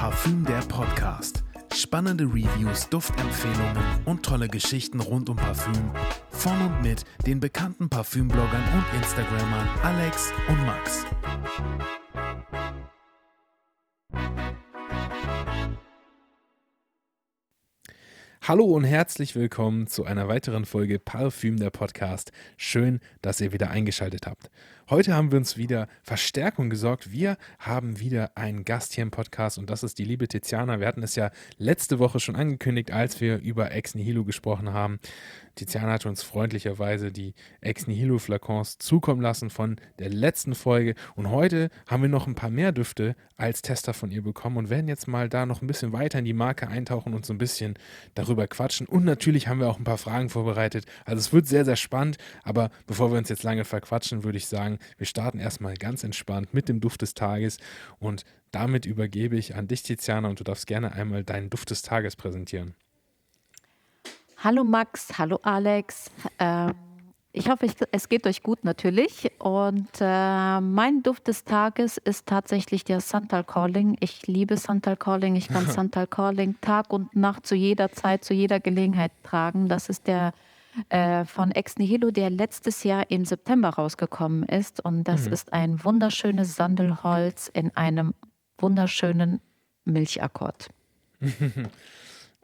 Parfüm der Podcast. Spannende Reviews, Duftempfehlungen und tolle Geschichten rund um Parfüm. Von und mit den bekannten Parfümbloggern und Instagrammern Alex und Max. Hallo und herzlich willkommen zu einer weiteren Folge Parfüm der Podcast. Schön, dass ihr wieder eingeschaltet habt. Heute haben wir uns wieder Verstärkung gesorgt. Wir haben wieder einen Gast hier im Podcast und das ist die liebe Tiziana. Wir hatten es ja letzte Woche schon angekündigt, als wir über Ex Nihilo gesprochen haben. Tiziana hat uns freundlicherweise die Ex Nihilo Flakons zukommen lassen von der letzten Folge und heute haben wir noch ein paar mehr Düfte als Tester von ihr bekommen und werden jetzt mal da noch ein bisschen weiter in die Marke eintauchen und so ein bisschen darüber quatschen und natürlich haben wir auch ein paar Fragen vorbereitet. Also es wird sehr, sehr spannend, aber bevor wir uns jetzt lange verquatschen, würde ich sagen, wir starten erstmal ganz entspannt mit dem Duft des Tages und damit übergebe ich an dich, Tiziana, und du darfst gerne einmal deinen Duft des Tages präsentieren. Hallo Max, hallo Alex. Äh, ich hoffe, es geht euch gut natürlich. Und äh, mein Duft des Tages ist tatsächlich der Santal Calling. Ich liebe Santal Calling. Ich kann Santal Calling Tag und Nacht zu jeder Zeit, zu jeder Gelegenheit tragen. Das ist der äh, von Ex Nihilo, der letztes Jahr im September rausgekommen ist. Und das mhm. ist ein wunderschönes Sandelholz in einem wunderschönen Milchakkord.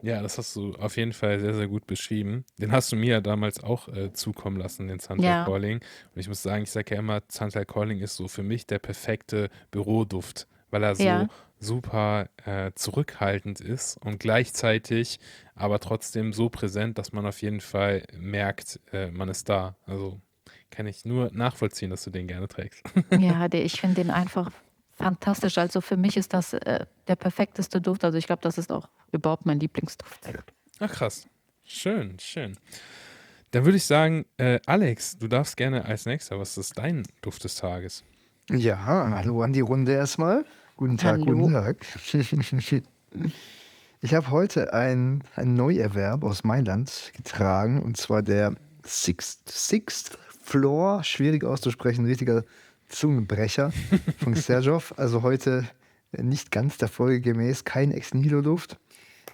Ja, das hast du auf jeden Fall sehr, sehr gut beschrieben. Den hast du mir ja damals auch äh, zukommen lassen, den Sunset ja. Calling. Und ich muss sagen, ich sage ja immer, Sunset Calling ist so für mich der perfekte Büroduft, weil er so ja. super äh, zurückhaltend ist und gleichzeitig aber trotzdem so präsent, dass man auf jeden Fall merkt, äh, man ist da. Also kann ich nur nachvollziehen, dass du den gerne trägst. Ja, ich finde den einfach fantastisch. Also für mich ist das äh, der perfekteste Duft. Also ich glaube, das ist auch überhaupt mein Lieblingsduft. Ach krass. Schön, schön. Dann würde ich sagen, äh, Alex, du darfst gerne als nächster, was ist dein Duft des Tages? Ja, hallo an die Runde erstmal. Guten Tag, hallo. guten Tag. Ich habe heute ein, ein Neuerwerb aus Mailand getragen und zwar der Sixth, Sixth Floor, schwierig auszusprechen, richtiger Zungenbrecher von Serjov. Also heute nicht ganz der Folge gemäß, kein Ex-Nihilo-Duft.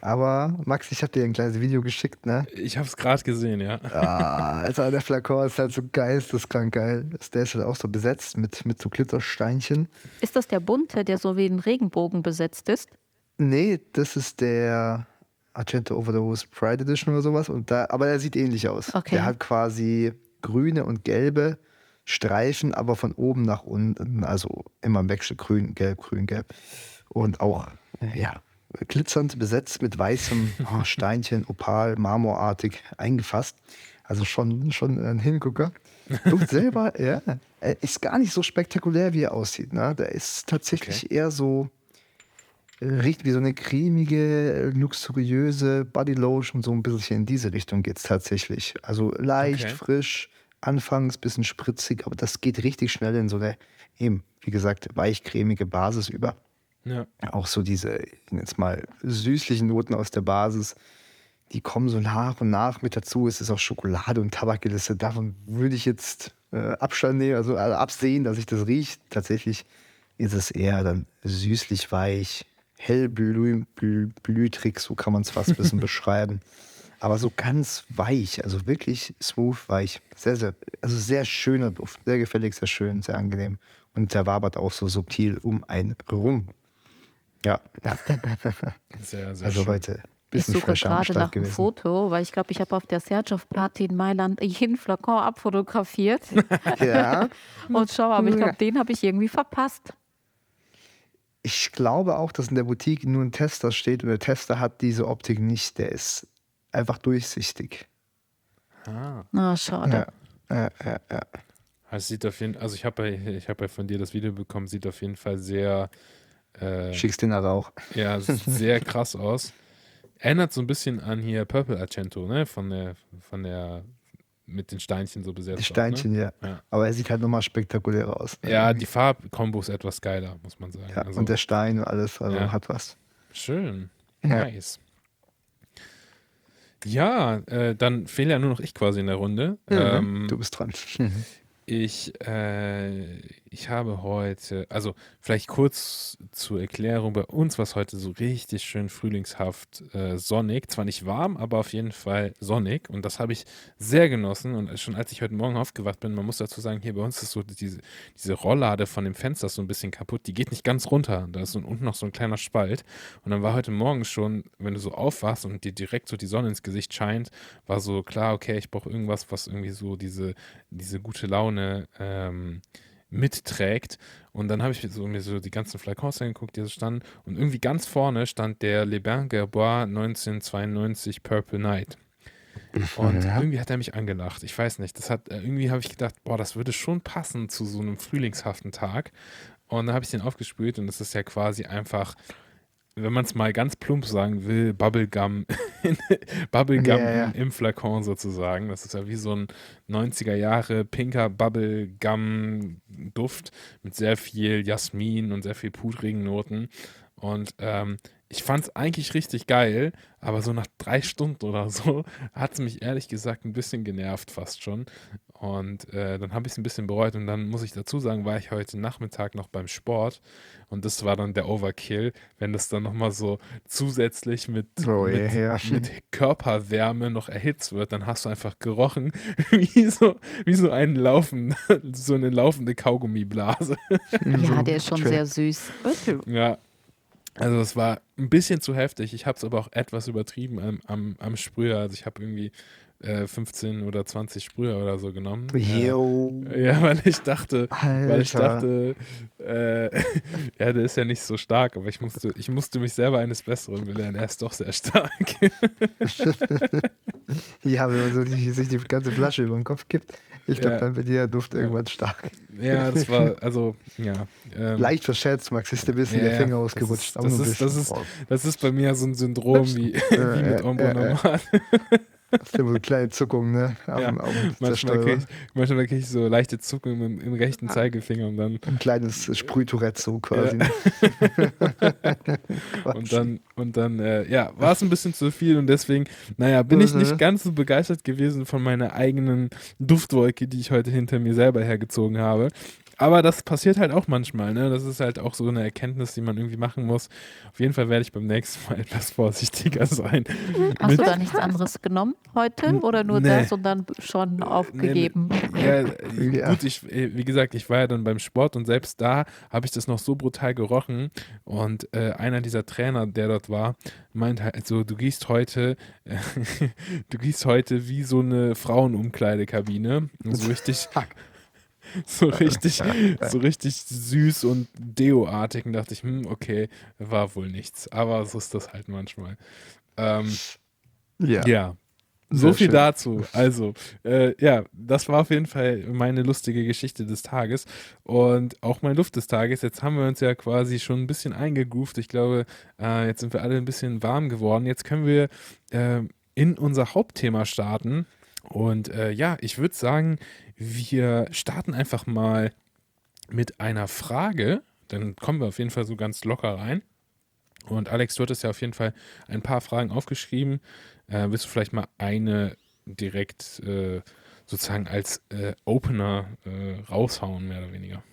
Aber Max, ich habe dir ein kleines Video geschickt, ne? Ich habe es gerade gesehen, ja. Ah, also der Flakon ist halt so geisteskrank geil. Der ist halt auch so besetzt mit, mit so Glittersteinchen. Ist das der bunte, der so wie ein Regenbogen besetzt ist? Nee, das ist der Argento Overdose Pride Edition oder sowas. Und da, aber der sieht ähnlich aus. Okay. Der hat quasi grüne und gelbe Streifen, aber von oben nach unten. Also immer im Wechsel grün, gelb, grün, gelb. Und auch, ja, glitzernd besetzt mit weißem oh, Steinchen, Opal, marmorartig eingefasst. Also schon, schon ein Hingucker. Duft selber, ja, ist gar nicht so spektakulär, wie er aussieht. Ne? Der ist tatsächlich okay. eher so riecht wie so eine cremige, luxuriöse Bodylotion, so ein bisschen in diese Richtung geht es tatsächlich. Also leicht, okay. frisch, anfangs ein bisschen spritzig, aber das geht richtig schnell in so eine, eben, wie gesagt, weichcremige Basis über. Ja. Auch so diese, jetzt mal, süßlichen Noten aus der Basis, die kommen so nach und nach mit dazu. Es ist auch Schokolade und Tabak gelistet. Davon würde ich jetzt äh, Abstand nehmen, also, also absehen, dass ich das rieche. Tatsächlich ist es eher dann süßlich weich, hellblütrig, so kann man es fast ein bisschen beschreiben. Aber so ganz weich, also wirklich smooth weich. Sehr, sehr, also sehr schöner Duft. Sehr gefällig, sehr schön, sehr angenehm. Und der wabert auch so subtil um ein rum. Ja. Sehr, sehr also schön. heute ich suche gerade nach einem Foto, weil ich glaube, ich habe auf der Sergov Party in Mailand jeden Flakon abfotografiert. ja. Und schau, aber ich glaube, den habe ich irgendwie verpasst. Ich glaube auch, dass in der Boutique nur ein Tester steht und der Tester hat diese Optik nicht. Der ist einfach durchsichtig. Ah. Na, schade. Ja, ja, ja. ja. Also sieht auf jeden also ich habe ich habe ja von dir das Video bekommen, sieht auf jeden Fall sehr äh, Schickst den Rauch. Ja, sehr krass aus. Erinnert so ein bisschen an hier Purple Argento, ne? Von der, von der mit den Steinchen so besetzt. Die Steinchen, auch, ne? ja. ja. Aber er sieht halt nochmal spektakulärer aus. Ja, die Farbkombo ist etwas geiler, muss man sagen. Ja, also, und der Stein und alles, also ja. hat was. Schön. Nice. Ja, äh, dann fehle ja nur noch ich quasi in der Runde. Mhm, ähm, du bist dran. ich, äh, ich habe heute, also vielleicht kurz zur Erklärung, bei uns war es heute so richtig schön frühlingshaft äh, sonnig. Zwar nicht warm, aber auf jeden Fall sonnig. Und das habe ich sehr genossen. Und schon als ich heute Morgen aufgewacht bin, man muss dazu sagen, hier bei uns ist so diese, diese Rolllade von dem Fenster so ein bisschen kaputt. Die geht nicht ganz runter. Da ist so unten noch so ein kleiner Spalt. Und dann war heute Morgen schon, wenn du so aufwachst und dir direkt so die Sonne ins Gesicht scheint, war so klar, okay, ich brauche irgendwas, was irgendwie so diese, diese gute Laune ähm, mitträgt. Und dann habe ich so, mir so die ganzen Flakons angeguckt, die so standen. Und irgendwie ganz vorne stand der Le Bain Gerbois 1992 Purple Night. Und ja. irgendwie hat er mich angelacht. Ich weiß nicht. Das hat, äh, irgendwie habe ich gedacht, boah, das würde schon passen zu so einem frühlingshaften Tag. Und dann habe ich den aufgespült und es ist ja quasi einfach wenn man es mal ganz plump sagen will, Bubblegum, Bubblegum ja, ja. im Flakon sozusagen. Das ist ja wie so ein 90er Jahre pinker Bubblegum-Duft mit sehr viel Jasmin und sehr viel pudrigen Noten. Und ähm, ich fand es eigentlich richtig geil, aber so nach drei Stunden oder so hat es mich ehrlich gesagt ein bisschen genervt fast schon. Und äh, dann habe ich es ein bisschen bereut und dann muss ich dazu sagen, war ich heute Nachmittag noch beim Sport und das war dann der Overkill, wenn das dann nochmal so zusätzlich mit, oh, mit, yeah. mit, Körperwärme noch erhitzt wird, dann hast du einfach gerochen wie so, wie so, ein Laufen, so eine laufende Kaugummiblase. Ja, der ist schon sehr süß. Ja, also es war ein bisschen zu heftig. Ich habe es aber auch etwas übertrieben am, am, am Sprüher. Also ich habe irgendwie äh, 15 oder 20 Sprüher oder so genommen. Yo. Äh, ja, weil ich dachte, Alter. weil ich dachte, äh, ja, der ist ja nicht so stark, aber ich musste, ich musste mich selber eines Besseren belehren. Er ist doch sehr stark. ja, wenn man so die, sich die ganze Flasche über den Kopf gibt, ich glaube, ja. dann wird der Duft irgendwann stark. Ja, das war, also, ja. Ähm, Leicht verschätzt, Max, ist ein bisschen ja, der Finger ausgerutscht. Das ist, das, ist, das, ist, das ist bei mir so ein Syndrom wie, wie mit Ombo ist immer so kleine Zuckungen, ne? Am, ja. manchmal kriege ich, manchmal krieg ich so leichte Zuckungen im, im rechten ah. Zeigefinger und dann. Ein kleines Sprühtourette so quasi. Ja. und dann, und dann äh, ja, war es ein bisschen zu viel und deswegen, naja, bin ich nicht mhm. ganz so begeistert gewesen von meiner eigenen Duftwolke, die ich heute hinter mir selber hergezogen habe. Aber das passiert halt auch manchmal, ne? Das ist halt auch so eine Erkenntnis, die man irgendwie machen muss. Auf jeden Fall werde ich beim nächsten Mal etwas vorsichtiger sein. Hast Mit du da nichts anderes genommen heute oder nur nee. das und dann schon aufgegeben? Nee, ja, ja, gut, ich, wie gesagt, ich war ja dann beim Sport und selbst da habe ich das noch so brutal gerochen. Und äh, einer dieser Trainer, der dort war, meint halt so, du gehst heute, du gehst heute wie so eine Frauenumkleidekabine. So richtig. so richtig, so richtig süß und Deo-artig und dachte ich, hm, okay, war wohl nichts. Aber so ist das halt manchmal. Ähm, ja. ja. So Sehr viel schön. dazu. Also, äh, ja, das war auf jeden Fall meine lustige Geschichte des Tages und auch mein Luft des Tages. Jetzt haben wir uns ja quasi schon ein bisschen eingegroovt. Ich glaube, äh, jetzt sind wir alle ein bisschen warm geworden. Jetzt können wir äh, in unser Hauptthema starten. Und äh, ja, ich würde sagen, wir starten einfach mal mit einer Frage. Dann kommen wir auf jeden Fall so ganz locker rein. Und Alex, du hattest ja auf jeden Fall ein paar Fragen aufgeschrieben. Äh, willst du vielleicht mal eine direkt äh, sozusagen als äh, Opener äh, raushauen, mehr oder weniger?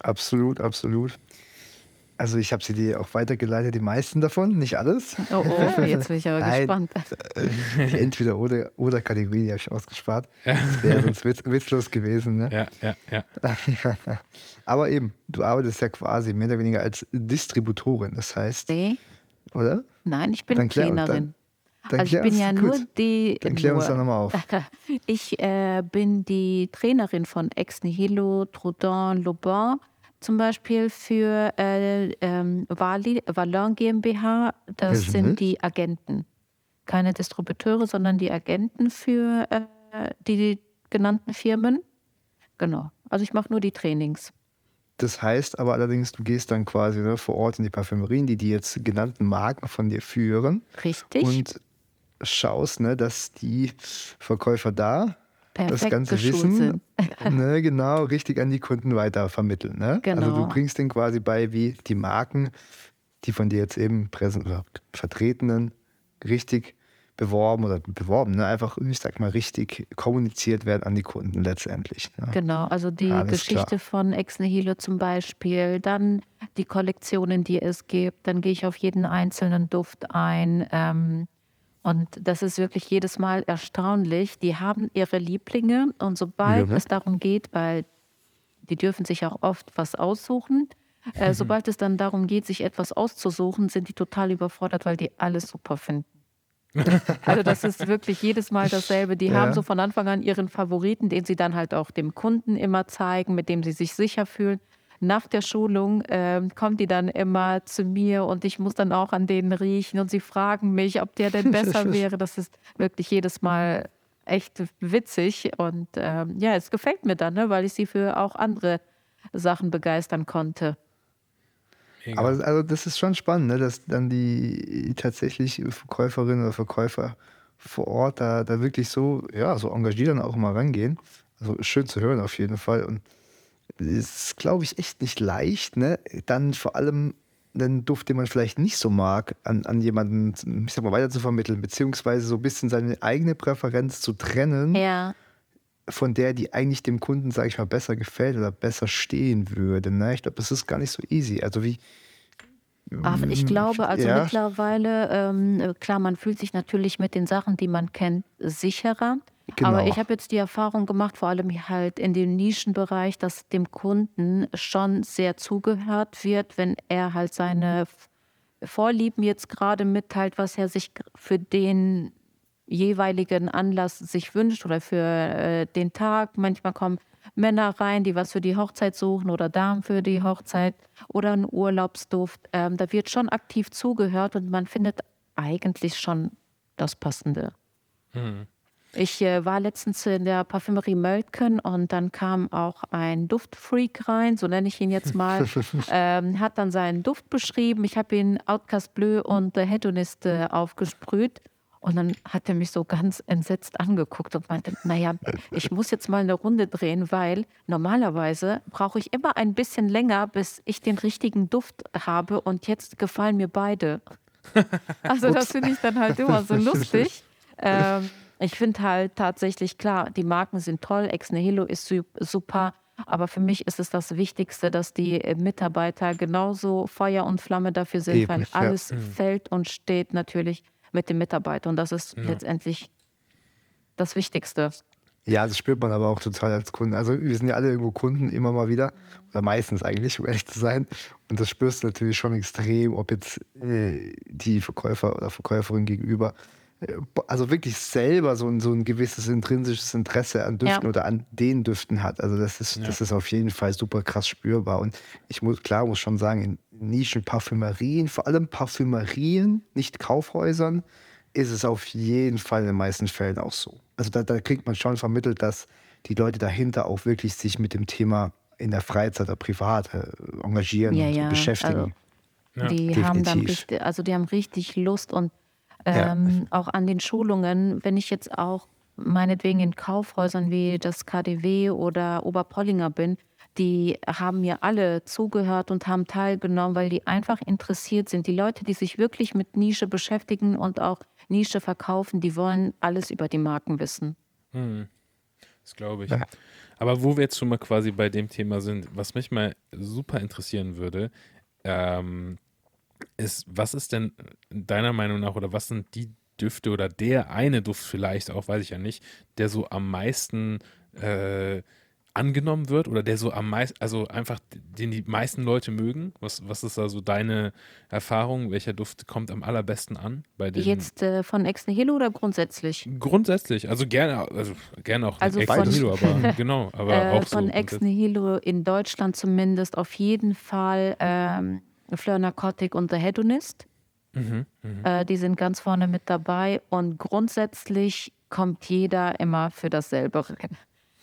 Absolut, absolut. Also ich habe sie dir auch weitergeleitet, die meisten davon, nicht alles. Oh, oh jetzt bin ich aber Nein, gespannt. Die entweder oder, oder Kategorie, die habe ich ausgespart. Das wäre sonst witz, witzlos gewesen. Ne? Ja, ja, ja. aber eben, du arbeitest ja quasi mehr oder weniger als Distributorin. Das heißt, nee. oder? Nein, ich bin dann klär, Trainerin. Dann, dann also ich bin ja gut. nur die. Dann klär uns doch nochmal auf. Ich äh, bin die Trainerin von Ex Nihilo, Trudon, Lobin zum Beispiel für äh, ähm, Valon GmbH, das sind, sind die Agenten. Keine Distributeure, sondern die Agenten für äh, die, die genannten Firmen. Genau. Also ich mache nur die Trainings. Das heißt aber allerdings, du gehst dann quasi ne, vor Ort in die Parfümerien, die die jetzt genannten Marken von dir führen. Richtig. Und schaust, ne, dass die Verkäufer da Perfekt das ganze Wissen ne, genau richtig an die Kunden weiter vermitteln. Ne? Genau. Also du genau. bringst denen quasi bei, wie die Marken, die von dir jetzt eben vertretenen, richtig beworben oder beworben, ne? einfach, ich sag mal, richtig kommuniziert werden an die Kunden letztendlich. Ne? Genau, also die Alles Geschichte klar. von Ex Nihilo zum Beispiel, dann die Kollektionen, die es gibt, dann gehe ich auf jeden einzelnen Duft ein. Ähm, und das ist wirklich jedes Mal erstaunlich. Die haben ihre Lieblinge und sobald ne? es darum geht, weil die dürfen sich auch oft was aussuchen, äh, sobald es dann darum geht, sich etwas auszusuchen, sind die total überfordert, weil die alles super finden. Also das ist wirklich jedes Mal dasselbe. Die ja. haben so von Anfang an ihren Favoriten, den sie dann halt auch dem Kunden immer zeigen, mit dem sie sich sicher fühlen. Nach der Schulung äh, kommt die dann immer zu mir und ich muss dann auch an denen riechen und sie fragen mich, ob der denn besser wäre. Das ist wirklich jedes Mal echt witzig und äh, ja, es gefällt mir dann, ne, weil ich sie für auch andere Sachen begeistern konnte. Mega. Aber also das ist schon spannend, ne, dass dann die tatsächlich Verkäuferinnen oder Verkäufer vor Ort da, da wirklich so, ja, so engagiert dann auch mal rangehen. Also schön zu hören auf jeden Fall. Und ist, glaube ich, echt nicht leicht, ne? Dann vor allem einen Duft, den man vielleicht nicht so mag, an, an jemanden, ich sag mal, weiter zu vermitteln, beziehungsweise so ein bisschen seine eigene Präferenz zu trennen. Ja von der, die eigentlich dem Kunden, sage ich mal, besser gefällt oder besser stehen würde. Ne? Ich glaube, das ist gar nicht so easy. Also wie. Ach, ich glaube, also ja. mittlerweile, ähm, klar, man fühlt sich natürlich mit den Sachen, die man kennt, sicherer. Genau. Aber ich habe jetzt die Erfahrung gemacht, vor allem halt in dem Nischenbereich, dass dem Kunden schon sehr zugehört wird, wenn er halt seine Vorlieben jetzt gerade mitteilt, was er sich für den jeweiligen Anlass sich wünscht oder für äh, den Tag. Manchmal kommen Männer rein, die was für die Hochzeit suchen oder Damen für die Hochzeit oder einen Urlaubsduft. Ähm, da wird schon aktiv zugehört und man findet eigentlich schon das Passende. Mhm. Ich äh, war letztens in der Parfümerie Mölken und dann kam auch ein Duftfreak rein, so nenne ich ihn jetzt mal. ähm, hat dann seinen Duft beschrieben. Ich habe ihn Outcast Bleu und The Hedonist äh, aufgesprüht. Und dann hat er mich so ganz entsetzt angeguckt und meinte, naja, ich muss jetzt mal eine Runde drehen, weil normalerweise brauche ich immer ein bisschen länger, bis ich den richtigen Duft habe und jetzt gefallen mir beide. Also das finde ich dann halt immer so lustig. Ähm, ich finde halt tatsächlich klar, die Marken sind toll, Ex Nihilo ist super, aber für mich ist es das Wichtigste, dass die Mitarbeiter genauso Feuer und Flamme dafür sind, Eben, weil alles ja. Mhm. fällt und steht natürlich mit dem Mitarbeiter. Und das ist ja. letztendlich das Wichtigste. Ja, das spürt man aber auch total als Kunde. Also wir sind ja alle irgendwo Kunden immer mal wieder, oder meistens eigentlich, um ehrlich zu sein. Und das spürst du natürlich schon extrem, ob jetzt äh, die Verkäufer oder Verkäuferin gegenüber äh, also wirklich selber so ein, so ein gewisses intrinsisches Interesse an Düften ja. oder an den Düften hat. Also das ist, ja. das ist auf jeden Fall super krass spürbar. Und ich muss, klar, muss schon sagen, in Nischenparfümerien, vor allem Parfümerien, nicht Kaufhäusern, ist es auf jeden Fall in den meisten Fällen auch so. Also da, da kriegt man schon vermittelt, dass die Leute dahinter auch wirklich sich mit dem Thema in der Freizeit oder privat äh, engagieren ja, und ja. beschäftigen. Also, die Definitiv. haben dann richtig, also die haben richtig Lust und ähm, ja. auch an den Schulungen, wenn ich jetzt auch meinetwegen in Kaufhäusern wie das KDW oder Oberpollinger bin, die haben mir alle zugehört und haben teilgenommen, weil die einfach interessiert sind. Die Leute, die sich wirklich mit Nische beschäftigen und auch Nische verkaufen, die wollen alles über die Marken wissen. Hm. Das glaube ich. Aber wo wir jetzt schon mal quasi bei dem Thema sind, was mich mal super interessieren würde, ähm, ist, was ist denn deiner Meinung nach oder was sind die Düfte oder der eine Duft vielleicht auch, weiß ich ja nicht, der so am meisten äh, angenommen wird oder der so am meisten, also einfach den die meisten Leute mögen? Was, was ist da so deine Erfahrung? Welcher Duft kommt am allerbesten an? Bei den Jetzt äh, von Ex Nihilo oder grundsätzlich? Grundsätzlich, also gerne, also gerne auch also Ex Nihilo, aber genau, aber äh, auch von so. Ex Nihilo in Deutschland zumindest auf jeden Fall ähm, Fleur Narcotic und The Hedonist. Mhm, mh. äh, die sind ganz vorne mit dabei und grundsätzlich kommt jeder immer für dasselbe rein.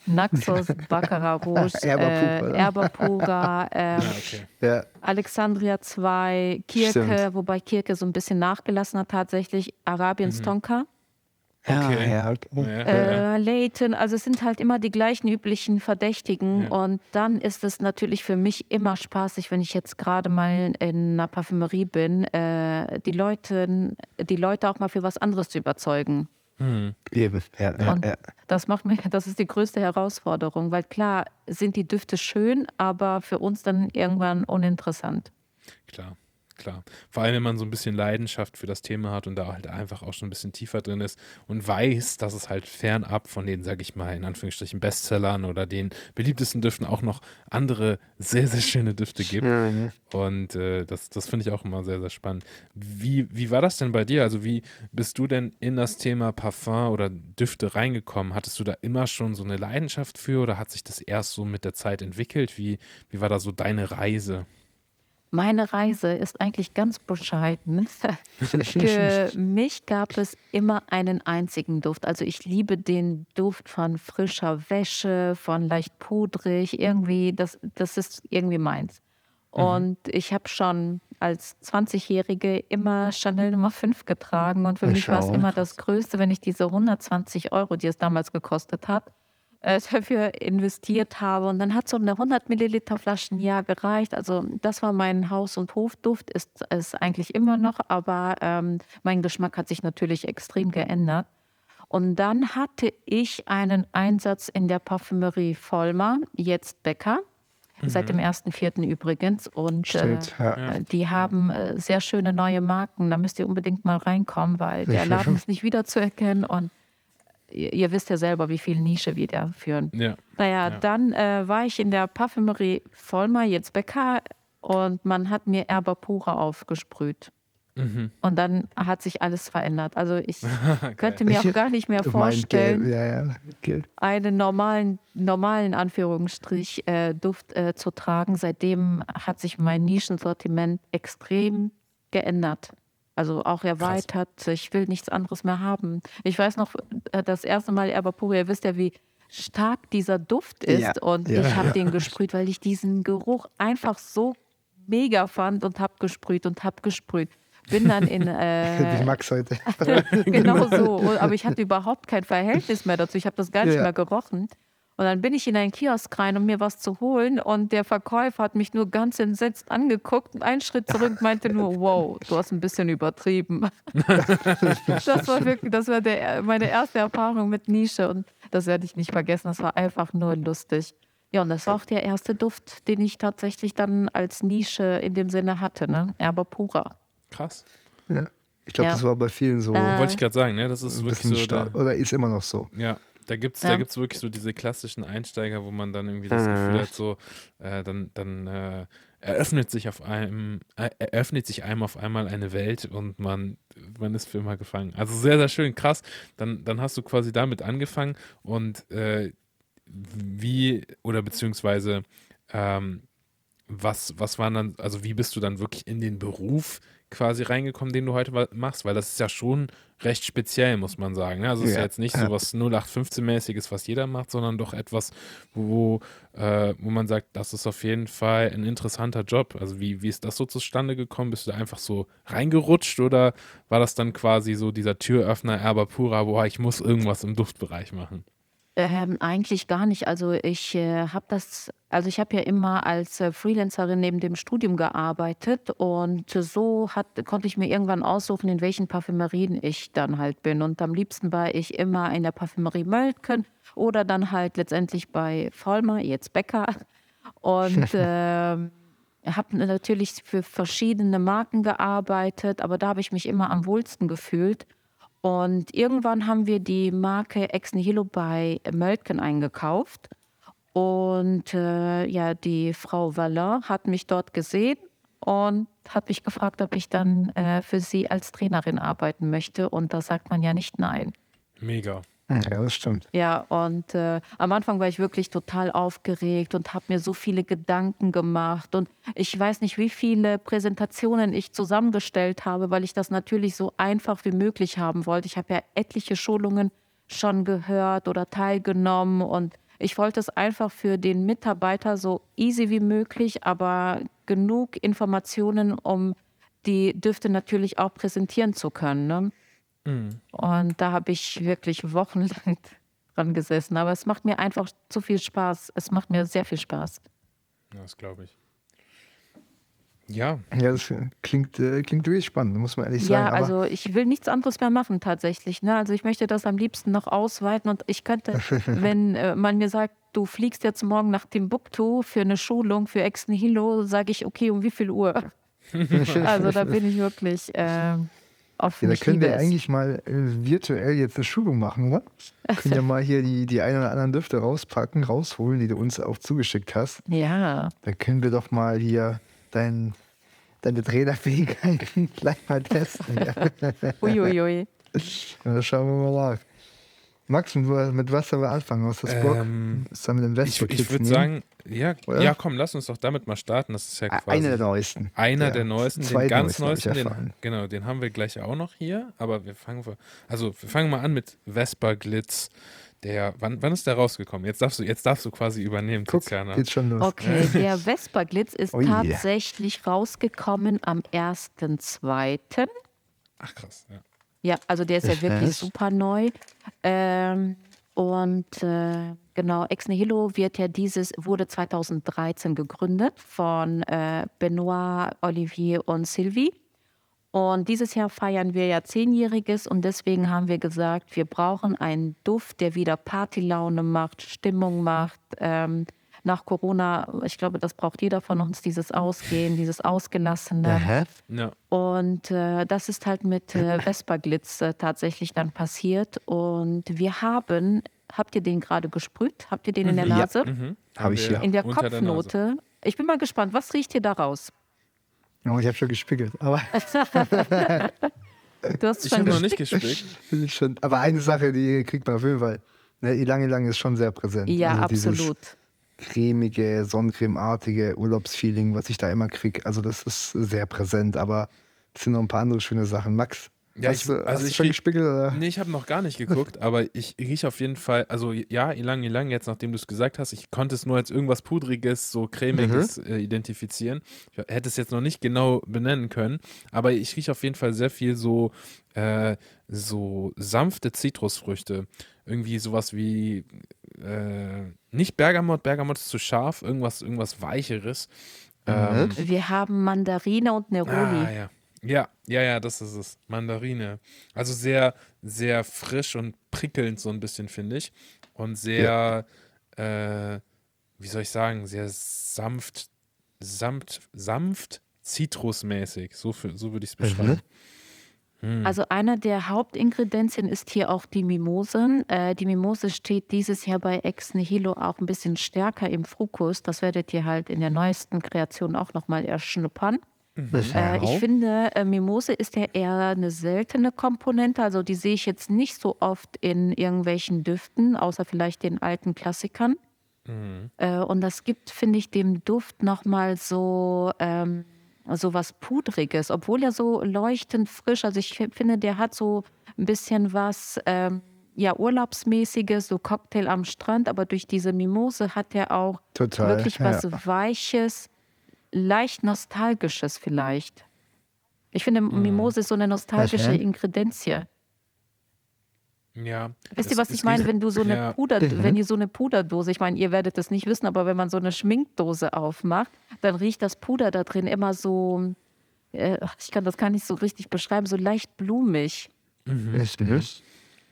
Naxos, Baccarat Rouge, äh, äh, ja, okay. ja. Alexandria 2, Kirke, Stimmt. wobei Kirke so ein bisschen nachgelassen hat tatsächlich, Arabiens mhm. Tonka. Okay. Ja, okay. Äh, Layton, also es sind halt immer die gleichen üblichen Verdächtigen. Ja. Und dann ist es natürlich für mich immer spaßig, wenn ich jetzt gerade mal in einer Parfümerie bin, äh, die, Leute, die Leute auch mal für was anderes zu überzeugen. Mhm. Ja, ja, ja. Das macht mir, das ist die größte Herausforderung, weil klar sind die Düfte schön, aber für uns dann irgendwann uninteressant. Klar klar. Vor allem, wenn man so ein bisschen Leidenschaft für das Thema hat und da halt einfach auch schon ein bisschen tiefer drin ist und weiß, dass es halt fernab von den, sag ich mal, in Anführungsstrichen Bestsellern oder den beliebtesten Düften auch noch andere sehr, sehr schöne Düfte gibt. Ja, ja. Und äh, das, das finde ich auch immer sehr, sehr spannend. Wie, wie war das denn bei dir? Also, wie bist du denn in das Thema Parfum oder Düfte reingekommen? Hattest du da immer schon so eine Leidenschaft für oder hat sich das erst so mit der Zeit entwickelt? Wie, wie war da so deine Reise? Meine Reise ist eigentlich ganz bescheiden. Für mich gab es immer einen einzigen Duft. Also ich liebe den Duft von frischer Wäsche, von leicht pudrig. Irgendwie, das, das ist irgendwie meins. Mhm. Und ich habe schon als 20-Jährige immer Chanel Nummer 5 getragen. Und für mich war es immer das Größte, wenn ich diese 120 Euro, die es damals gekostet hat, äh, dafür investiert habe. Und dann hat so eine 100 Milliliter Flaschen ja gereicht. Also das war mein Haus- und Hofduft, ist es eigentlich immer noch, aber ähm, mein Geschmack hat sich natürlich extrem geändert. Und dann hatte ich einen Einsatz in der Parfümerie Vollmer, jetzt Becker. Mhm. Seit dem 1.4. übrigens. Und Stimmt, äh, ja. die haben äh, sehr schöne neue Marken. Da müsst ihr unbedingt mal reinkommen, weil der Laden ist nicht wiederzuerkennen. Und ihr, ihr, wisst ja selber, wie viel Nische wir da führen. Ja. Naja, ja. dann äh, war ich in der Parfümerie Vollmer, jetzt Becker, und man hat mir Erber Pura aufgesprüht. Mhm. Und dann hat sich alles verändert. Also ich könnte mir auch gar nicht mehr vorstellen, ja, ja. einen normalen, normalen Anführungsstrich äh, Duft äh, zu tragen. Seitdem hat sich mein Nischensortiment extrem geändert. Also auch erweitert. Krass. Ich will nichts anderes mehr haben. Ich weiß noch, äh, das erste Mal Erbapuri, ihr wisst ja, wie stark dieser Duft ist. Ja, und ja, ich habe ja. den gesprüht, weil ich diesen Geruch einfach so mega fand und habe gesprüht und habe gesprüht. Bin dann in. Äh, ich mag's heute. genau so. Aber ich hatte überhaupt kein Verhältnis mehr dazu. Ich habe das gar nicht mehr gerochen. Und dann bin ich in einen Kiosk rein, um mir was zu holen. Und der Verkäufer hat mich nur ganz entsetzt angeguckt. Einen Schritt zurück meinte nur, wow, du hast ein bisschen übertrieben. das war wirklich, das war der, meine erste Erfahrung mit Nische. Und das werde ich nicht vergessen. Das war einfach nur lustig. Ja, und das war auch der erste Duft, den ich tatsächlich dann als Nische in dem Sinne hatte, ne? Erbe pura. Krass. Ja. Ich glaube, ja. das war bei vielen so. Äh, Wollte ich gerade sagen, ne? Das ist wirklich so. Oder ist immer noch so. Ja. Da gibt es ja. wirklich so diese klassischen Einsteiger, wo man dann irgendwie das Gefühl hat, so, äh, dann, dann äh, eröffnet sich auf einem, äh, eröffnet sich einem auf einmal eine Welt und man, man ist für immer gefangen. Also sehr, sehr schön, krass. Dann, dann hast du quasi damit angefangen und äh, wie, oder beziehungsweise ähm, was, was waren dann, also wie bist du dann wirklich in den Beruf quasi reingekommen, den du heute machst? Weil das ist ja schon recht speziell, muss man sagen. Ne? Also es ja. ist ja jetzt nicht so was 0815-mäßiges, was jeder macht, sondern doch etwas, wo, äh, wo man sagt, das ist auf jeden Fall ein interessanter Job. Also wie, wie ist das so zustande gekommen? Bist du da einfach so reingerutscht oder war das dann quasi so dieser Türöffner Erber Pura, boah, ich muss irgendwas im Duftbereich machen? Ähm, eigentlich gar nicht. Also ich äh, habe das, also ich habe ja immer als äh, Freelancerin neben dem Studium gearbeitet und so hat, konnte ich mir irgendwann aussuchen, in welchen Parfümerien ich dann halt bin. Und am liebsten war ich immer in der Parfümerie Mölken oder dann halt letztendlich bei Vollmer, jetzt Becker. Und äh, habe natürlich für verschiedene Marken gearbeitet, aber da habe ich mich immer am wohlsten gefühlt. Und irgendwann haben wir die Marke Ex Nihilo bei Mölken eingekauft. Und äh, ja, die Frau Valin hat mich dort gesehen und hat mich gefragt, ob ich dann äh, für sie als Trainerin arbeiten möchte. Und da sagt man ja nicht nein. Mega. Ja, das stimmt. Ja, und äh, am Anfang war ich wirklich total aufgeregt und habe mir so viele Gedanken gemacht. Und ich weiß nicht, wie viele Präsentationen ich zusammengestellt habe, weil ich das natürlich so einfach wie möglich haben wollte. Ich habe ja etliche Schulungen schon gehört oder teilgenommen und ich wollte es einfach für den Mitarbeiter so easy wie möglich, aber genug Informationen, um die Düfte natürlich auch präsentieren zu können. Ne? Mhm. Und da habe ich wirklich wochenlang dran gesessen. Aber es macht mir einfach zu viel Spaß. Es macht mir sehr viel Spaß. Das glaube ich. Ja. Ja, das klingt, äh, klingt wirklich spannend, muss man ehrlich sagen. Ja, also ich will nichts anderes mehr machen tatsächlich. Ne? Also ich möchte das am liebsten noch ausweiten und ich könnte, wenn äh, man mir sagt, du fliegst jetzt morgen nach Timbuktu für eine Schulung für Ex Nihilo, sage ich, okay, um wie viel Uhr? also da bin ich wirklich äh, offen. Ja, da können wir eigentlich mal äh, virtuell jetzt eine Schulung machen, oder? Wir können ja mal hier die, die ein oder anderen Düfte rauspacken, rausholen, die du uns auch zugeschickt hast. Ja. Da können wir doch mal hier dein, deine Trainerfähigkeiten gleich mal testen. Uiuiui. Ja, schauen wir mal nach. Max, mit was sollen wir anfangen? Aus das Bock? Ähm, ist mit dem ich ich würde sagen, ja, ja, komm, lass uns doch damit mal starten. Das ist ja quasi einer der neuesten. Einer ja, der neuesten, den ganz neuesten, den, genau, den haben wir gleich auch noch hier. Aber wir fangen, also wir fangen mal an mit Vespa Glitz. Der, wann, wann ist der rausgekommen? Jetzt darfst du, jetzt darfst du quasi übernehmen, Guck, Tiziana. Geht schon los. Okay, der Vespa Glitz ist oh yeah. tatsächlich rausgekommen am 1.2. Ach krass, ja. Ja, also der ist ja wirklich super neu. Ähm, und äh, genau, Ex Nihilo wird ja dieses, wurde 2013 gegründet von äh, Benoit, Olivier und Sylvie. Und dieses Jahr feiern wir ja Zehnjähriges und deswegen haben wir gesagt, wir brauchen einen Duft, der wieder Partylaune macht, Stimmung macht, ähm, nach Corona, ich glaube, das braucht jeder von uns, dieses Ausgehen, dieses Ausgelassene. Ja. Und äh, das ist halt mit äh, Vespa-Glitz äh, tatsächlich dann passiert. Und wir haben, habt ihr den gerade gesprüht? Habt ihr den in der mhm. Nase? Ja. Mhm. Habe ich ja. In der Unter Kopfnote. Der ich bin mal gespannt, was riecht hier da raus? Oh, ich habe schon gespiegelt, aber. du hast ich habe noch nicht gespielt. aber eine Sache, die kriegt man auf jeden Fall. Ne, lange, lange ist schon sehr präsent. Ja, also absolut cremige, sonnencremeartige Urlaubsfeeling, was ich da immer kriege. Also das ist sehr präsent, aber es sind noch ein paar andere schöne Sachen. Max, ja, hast, ich, also hast ich schon gespiegelt? Oder? Nee, ich habe noch gar nicht geguckt, aber ich rieche auf jeden Fall, also ja, Ilang Ilang, jetzt nachdem du es gesagt hast, ich konnte es nur als irgendwas Pudriges, so Cremiges mhm. äh, identifizieren. Ich hätte es jetzt noch nicht genau benennen können, aber ich rieche auf jeden Fall sehr viel so, äh, so sanfte Zitrusfrüchte. Irgendwie sowas wie äh, nicht Bergamot, Bergamot ist zu scharf, irgendwas, irgendwas Weicheres. Mhm. Ähm, Wir haben Mandarine und Neroli. Ah, ja. ja, ja, ja, das ist es. Mandarine. Also sehr, sehr frisch und prickelnd so ein bisschen, finde ich. Und sehr, ja. äh, wie soll ich sagen, sehr sanft, sanft, sanft, zitrusmäßig. So, so würde ich es beschreiben. Mhm. Hm. Also einer der Hauptingredienzien ist hier auch die Mimose. Äh, die Mimose steht dieses Jahr bei Ex Nihilo auch ein bisschen stärker im Fokus. Das werdet ihr halt in der neuesten Kreation auch nochmal erschnuppern. Mhm. Äh, ich finde, äh, Mimose ist ja eher eine seltene Komponente. Also die sehe ich jetzt nicht so oft in irgendwelchen Düften, außer vielleicht den alten Klassikern. Mhm. Äh, und das gibt, finde ich, dem Duft nochmal so... Ähm, so was Pudriges, obwohl er so leuchtend frisch, also ich finde, der hat so ein bisschen was, ähm, ja, Urlaubsmäßiges, so Cocktail am Strand, aber durch diese Mimose hat er auch Total, wirklich was ja. Weiches, leicht Nostalgisches vielleicht. Ich finde, mhm. Mimose ist so eine nostalgische Ingredienzie. Ja. Wisst ihr, was ich meine, wenn du so eine ja. Puder, mhm. wenn ihr so eine Puderdose, ich meine, ihr werdet das nicht wissen, aber wenn man so eine Schminkdose aufmacht, dann riecht das Puder da drin immer so, äh, ich kann das gar nicht so richtig beschreiben, so leicht blumig. Mhm. mhm.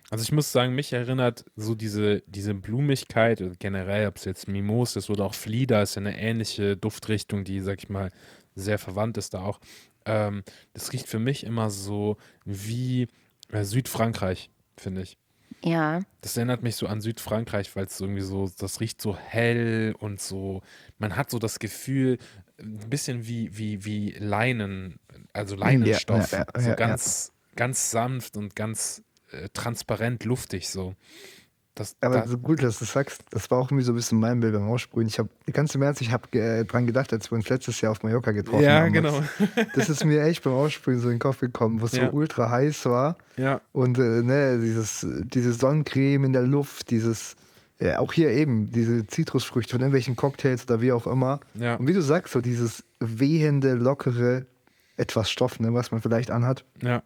Also ich muss sagen, mich erinnert so diese, diese Blumigkeit, generell, ob es jetzt Mimos ist oder auch Flieder, ist ja eine ähnliche Duftrichtung, die, sag ich mal, sehr verwandt ist da auch. Ähm, das riecht für mich immer so wie äh, Südfrankreich finde ich. Ja. Das erinnert mich so an Südfrankreich, weil es irgendwie so, das riecht so hell und so, man hat so das Gefühl, ein bisschen wie, wie, wie Leinen, also Leinenstoff, ja, ja, ja, so ganz, ganz sanft und ganz äh, transparent luftig so. Das, Aber da, so gut, dass du sagst, das war auch irgendwie so ein bisschen mein Bild beim Aussprühen. Ich habe ganz im Ernst, ich habe äh, dran gedacht, als wir uns letztes Jahr auf Mallorca getroffen ja, haben. Ja, genau. Das ist mir echt beim Aussprühen so in den Kopf gekommen, wo es ja. so ultra heiß war. Ja. Und äh, ne, dieses, diese Sonnencreme in der Luft, dieses, ja, auch hier eben, diese Zitrusfrüchte von irgendwelchen Cocktails oder wie auch immer. Ja. Und wie du sagst, so dieses wehende, lockere, etwas Stoff, ne, was man vielleicht anhat. Ja.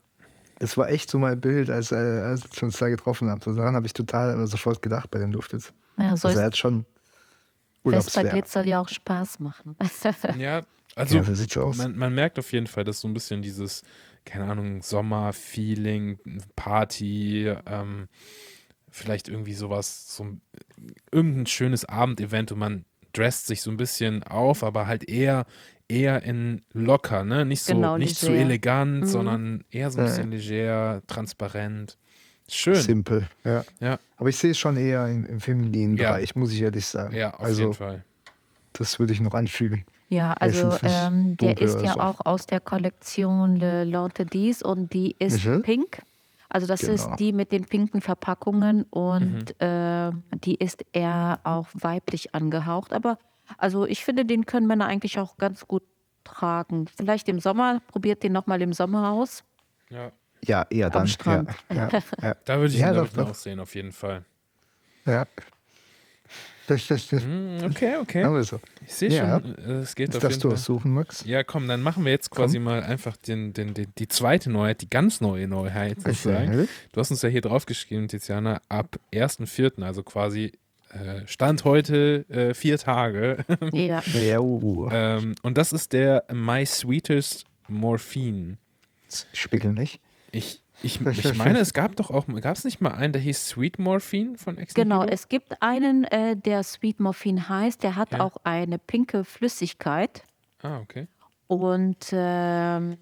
Das war echt so mein Bild, als, äh, als wir uns da getroffen haben. So daran habe ich total sofort gedacht bei dem Duft jetzt. Ja, so also er hat schon Vesperglitz soll ja auch Spaß machen. ja, also ja, man, man, merkt auf jeden Fall, dass so ein bisschen dieses, keine Ahnung, Sommer-Feeling, Party, ähm, vielleicht irgendwie sowas, so irgendein schönes Abendevent und man dresst sich so ein bisschen auf, aber halt eher eher in locker, ne? Nicht so genau, nicht zu elegant, mhm. sondern eher so ein bisschen ja. leger, transparent. Schön. Simpel, ja. ja. Aber ich sehe es schon eher im, im femininen ja. Bereich, muss ich ehrlich sagen. Ja, auf also, jeden Fall. Das würde ich noch anfügen. Ja, also ähm, der ist ja so. auch aus der Kollektion Le Lante Dies und die ist mhm. pink. Also das genau. ist die mit den pinken Verpackungen und mhm. äh, die ist eher auch weiblich angehaucht. Aber also ich finde, den können Männer eigentlich auch ganz gut tragen. Vielleicht im Sommer, probiert den nochmal im Sommer aus. Ja. Ja, eher dann. Ja, ja, ja. Da würde ich ja, ihn doch, doch. auch sehen, auf jeden Fall. Ja. Das, das, das. Hm, okay, okay. Also. Ich sehe ja. schon, äh, es geht auf jeden du Fall. aussuchen, Max? Ja, komm, dann machen wir jetzt quasi komm. mal einfach den, den, den, die zweite Neuheit, die ganz neue Neuheit sozusagen. Du hast uns ja hier draufgeschrieben, Tiziana, ab 1.4., also quasi Stand heute äh, vier Tage. Ja. ja uh. ähm, und das ist der My Sweetest Morphine. Spiegeln nicht. Ich, ich, ich meine, es gab doch auch, gab es nicht mal einen, der hieß Sweet Morphine von Ex Genau, es gibt einen, äh, der Sweet Morphine heißt, der hat ja. auch eine pinke Flüssigkeit. Ah, okay. Und ähm,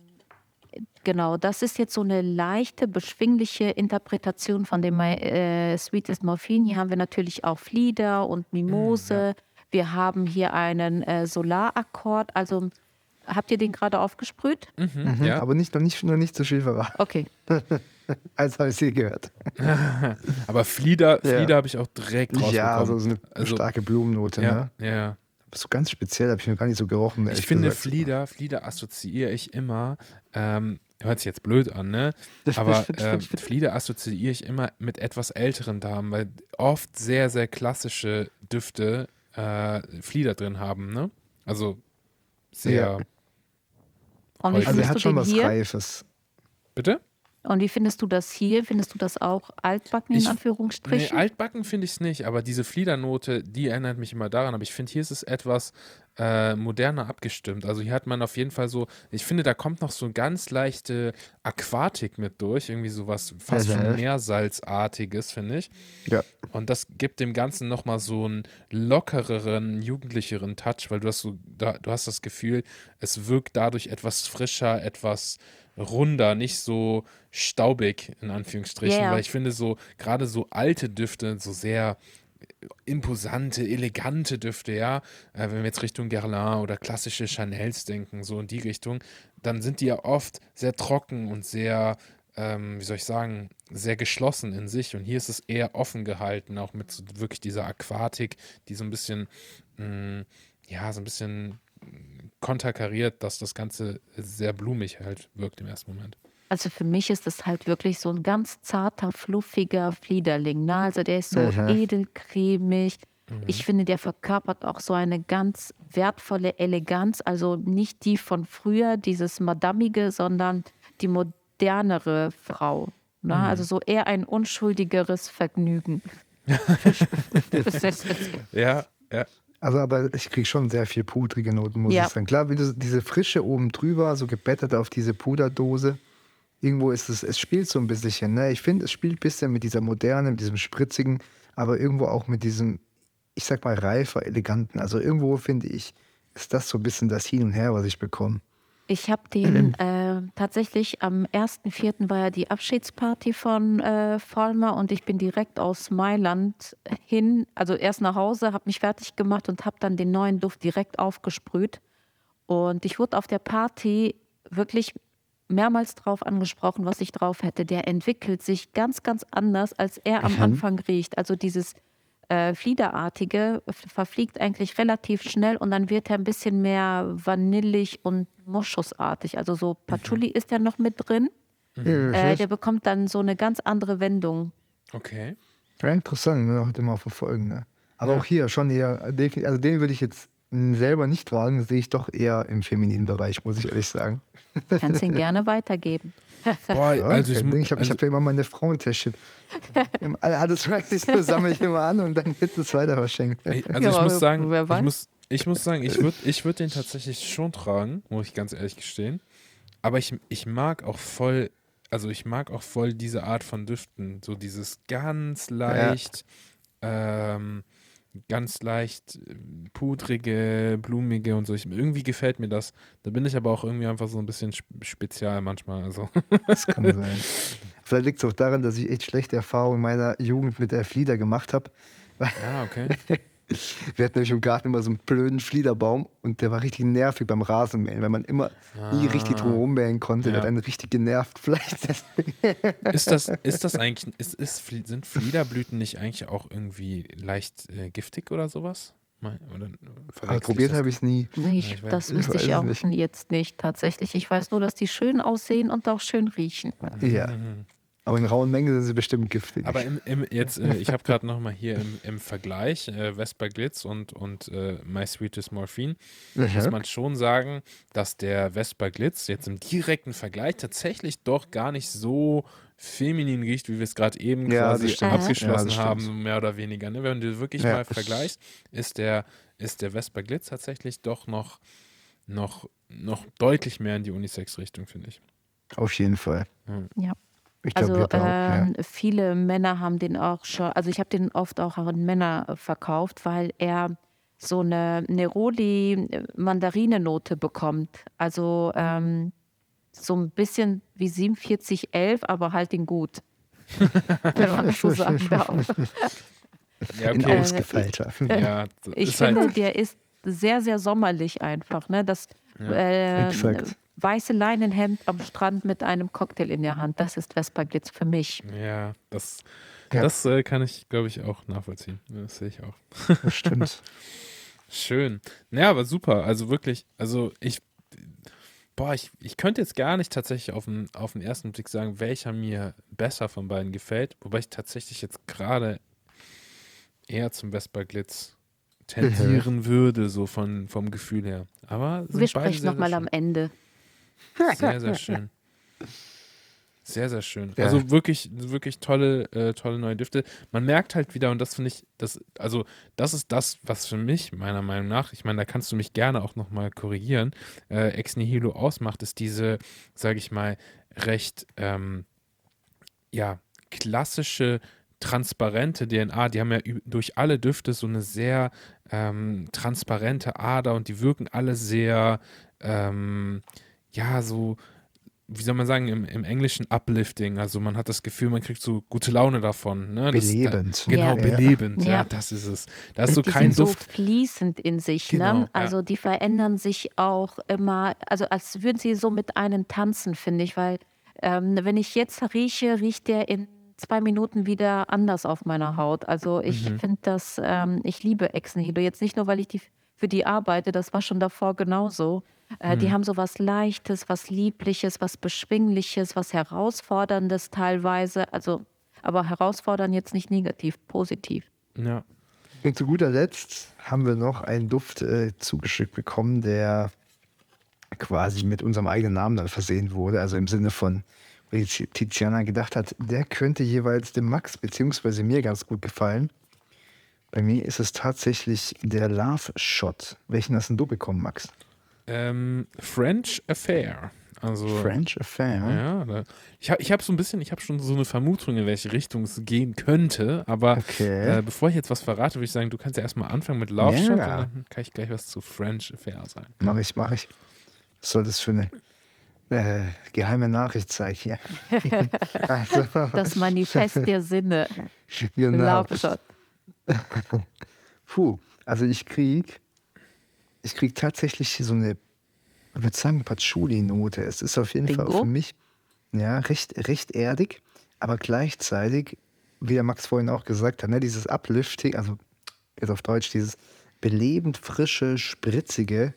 genau, das ist jetzt so eine leichte, beschwingliche Interpretation von dem äh, Sweetest Morphine. Hier haben wir natürlich auch Flieder und Mimose. Mm, ja. Wir haben hier einen äh, Solarakkord, also Habt ihr den gerade aufgesprüht? Mhm, mhm, ja. Aber nicht, noch, nicht, noch nicht zu viel verraten. Okay. Als habe ich sie gehört. aber Flieder, Flieder ja. habe ich auch direkt rausbekommen. Ja, also so eine also, starke Blumennote. Ja, ne? ja. So ganz speziell, habe ich mir gar nicht so gerochen. Ich finde gesagt. Flieder, Flieder assoziiere ich immer, ähm, hört sich jetzt blöd an, ne? Aber äh, Flieder assoziiere ich immer mit etwas älteren Damen, weil oft sehr, sehr klassische Düfte äh, Flieder drin haben, ne? Also sehr ja. Und wie also er hat schon was hier? Reifes. Bitte? Und wie findest du das hier? Findest du das auch altbacken in ich, Anführungsstrichen? Nee, altbacken finde ich es nicht, aber diese Fliedernote, die erinnert mich immer daran. Aber ich finde, hier ist es etwas äh, moderner abgestimmt. Also hier hat man auf jeden Fall so, ich finde, da kommt noch so eine ganz leichte Aquatik mit durch. Irgendwie sowas fast schon mhm. Meersalzartiges, finde ich. Ja. Und das gibt dem Ganzen nochmal so einen lockereren, jugendlicheren Touch, weil du hast so, da, du hast das Gefühl, es wirkt dadurch etwas frischer, etwas runder, nicht so staubig, in Anführungsstrichen. Yeah. Weil ich finde, so gerade so alte Düfte, so sehr imposante, elegante Düfte, ja, äh, wenn wir jetzt Richtung Guerlain oder klassische Chanels denken, so in die Richtung, dann sind die ja oft sehr trocken und sehr, ähm, wie soll ich sagen, sehr geschlossen in sich. Und hier ist es eher offen gehalten, auch mit so wirklich dieser Aquatik, die so ein bisschen, mh, mm, ja, so ein bisschen konterkariert, dass das Ganze sehr blumig halt wirkt im ersten Moment. Also für mich ist das halt wirklich so ein ganz zarter, fluffiger Fliederling. Ne? Also der ist so mhm. edelcremig. Mhm. Ich finde, der verkörpert auch so eine ganz wertvolle Eleganz. Also nicht die von früher, dieses Madamige, sondern die modernere Frau. Ne? Mhm. Also so eher ein unschuldigeres Vergnügen. ja, ja. Also, aber ich kriege schon sehr viel pudrige Noten, muss ja. ich sagen. Klar, wie du, diese Frische oben drüber, so gebettet auf diese Puderdose. Irgendwo ist es, es spielt so ein bisschen. Ne? Ich finde, es spielt ein bisschen mit dieser modernen, mit diesem spritzigen, aber irgendwo auch mit diesem, ich sag mal, reifer, eleganten. Also irgendwo finde ich, ist das so ein bisschen das Hin und Her, was ich bekomme. Ich habe den äh, tatsächlich am 1.4. war ja die Abschiedsparty von äh, Vollmer und ich bin direkt aus Mailand hin, also erst nach Hause, habe mich fertig gemacht und habe dann den neuen Duft direkt aufgesprüht. Und ich wurde auf der Party wirklich mehrmals drauf angesprochen, was ich drauf hätte. Der entwickelt sich ganz, ganz anders, als er am mhm. Anfang riecht. Also dieses äh, Fliederartige verfliegt eigentlich relativ schnell und dann wird er ein bisschen mehr vanillig und moschusartig. Also so Patchouli mhm. ist ja noch mit drin. Mhm. Äh, der bekommt dann so eine ganz andere Wendung. Okay. Ja, interessant, wir heute mal verfolgen. Ne? Aber ja. auch hier schon eher, also den würde ich jetzt selber nicht tragen, sehe ich doch eher im femininen Bereich, muss ich ehrlich sagen. Kannst ihn gerne weitergeben. Boah, also ich, ich habe also, hab ja immer meine Frauentäschchen. Alles Practice sammle ich immer an und dann wird es weiter verschenkt. Also ja, ich muss sagen, ich muss, ich muss sagen, ich würde ich würd den tatsächlich schon tragen, muss ich ganz ehrlich gestehen. Aber ich, ich mag auch voll, also ich mag auch voll diese Art von Düften. So dieses ganz leicht, ja. ähm, ganz leicht äh, pudrige, blumige und so. Ich, irgendwie gefällt mir das. Da bin ich aber auch irgendwie einfach so ein bisschen spezial manchmal. Also. Das kann sein. Vielleicht liegt es auch daran, dass ich echt schlechte Erfahrungen in meiner Jugend mit der Flieder gemacht habe. Ja, okay. Wir hatten nämlich im Garten immer so einen blöden Fliederbaum und der war richtig nervig beim Rasenmähen, weil man immer ah. nie richtig drum mähen konnte. Ja. Der hat einen richtig genervt. Vielleicht ist das, ist das eigentlich, ist, ist, sind Fliederblüten nicht eigentlich auch irgendwie leicht äh, giftig oder sowas? Oder probiert habe ich es nie. Nee, ich, das wüsste ich, ich auch nicht. jetzt nicht tatsächlich. Ich weiß nur, dass die schön aussehen und auch schön riechen. Ja. Mhm. Aber in rauen Mengen sind sie bestimmt giftig. Aber im, im, jetzt, äh, ich habe gerade nochmal hier im, im Vergleich äh, Vespa Glitz und, und äh, My Sweetest Morphine, mhm. muss man schon sagen, dass der Vespa Glitz jetzt im direkten Vergleich tatsächlich doch gar nicht so feminin riecht, wie wir es gerade eben ja, quasi abgeschlossen ja, haben, mehr oder weniger. Ne? Wenn du wirklich ja. mal vergleichst, ist der, ist der Vespa Glitz tatsächlich doch noch, noch, noch deutlich mehr in die Unisex-Richtung, finde ich. Auf jeden Fall. Ja. Ich also glaub, auch, ja. Ähm, viele Männer haben den auch schon, also ich habe den oft auch an Männer verkauft, weil er so eine Neroli-Mandarinenote bekommt. Also ähm, so ein bisschen wie 4711, aber halt den gut. Wenn man das so sagen darf. Ja, okay. Äh, ausgefeilter. Äh, ja, ich finde, halt der ist sehr, sehr sommerlich einfach. Ne? Das, ja. äh, weiße Leinenhemd am Strand mit einem Cocktail in der Hand. Das ist Vespa Glitz für mich. Ja, das, ja. das äh, kann ich, glaube ich, auch nachvollziehen. Das sehe ich auch. Das stimmt. Schön. Naja, aber super. Also wirklich, also ich, boah, ich, ich könnte jetzt gar nicht tatsächlich auf den, auf den ersten Blick sagen, welcher mir besser von beiden gefällt. Wobei ich tatsächlich jetzt gerade eher zum Vespa Glitz tendieren mhm. würde, so von, vom Gefühl her. Aber wir sprechen nochmal am Ende. Sehr, sehr schön. Sehr, sehr schön. Ja. Also wirklich, wirklich tolle, äh, tolle neue Düfte. Man merkt halt wieder, und das finde ich, das, also das ist das, was für mich, meiner Meinung nach, ich meine, da kannst du mich gerne auch nochmal korrigieren, äh, Ex Nihilo ausmacht, ist diese, sage ich mal, recht, ähm, ja, klassische, transparente DNA. Die haben ja durch alle Düfte so eine sehr ähm, transparente Ader und die wirken alle sehr, ähm, ja, so, wie soll man sagen, im, im Englischen uplifting. Also man hat das Gefühl, man kriegt so gute Laune davon. Ne? belebend. Da, genau, ja. belebend. Ja. ja. das ist es. Da ist so die kein sind Duft. so fließend in sich. Ne? Genau, ne? Also ja. die verändern sich auch immer, also als würden sie so mit einem tanzen, finde ich, weil ähm, wenn ich jetzt rieche, riecht der in zwei Minuten wieder anders auf meiner Haut. Also ich mhm. finde das, ähm, ich liebe Ex Nihilo. Jetzt nicht nur, weil ich die, für die arbeite, das war schon davor genauso. Äh, mhm. Die haben so was Leichtes, was Liebliches, was Beschwingliches, was Herausforderndes teilweise. Also, aber herausfordern jetzt nicht negativ, positiv. Ja. Und zu guter Letzt haben wir noch einen Duft äh, zugeschickt bekommen, der quasi mit unserem eigenen Namen dann versehen wurde. Also im Sinne von, weil Tiziana gedacht hat, der könnte jeweils dem Max bzw. mir ganz gut gefallen. Bei mir ist es tatsächlich der Love Shot. Welchen hast denn du bekommen, Max? Ähm, French Affair. Also, French Affair. Ja, da, ich habe ich hab so ein bisschen, ich habe schon so eine Vermutung, in welche Richtung es gehen könnte. Aber okay. äh, bevor ich jetzt was verrate, würde ich sagen, du kannst ja erstmal anfangen mit Love ja. Shot. Dann kann ich gleich was zu French Affair sagen. Mach ich, mach ich. Was soll das für eine äh, geheime Nachricht sein hier? also, das Manifest der Sinne. Genau. Puh, also ich krieg ich kriege tatsächlich so eine, ich würde sagen, Patchouli-Note. Es ist auf jeden Bingo. Fall für mich ja, recht, recht erdig, aber gleichzeitig, wie der Max vorhin auch gesagt hat, ne, dieses Uplifting, also jetzt auf Deutsch, dieses belebend frische, spritzige,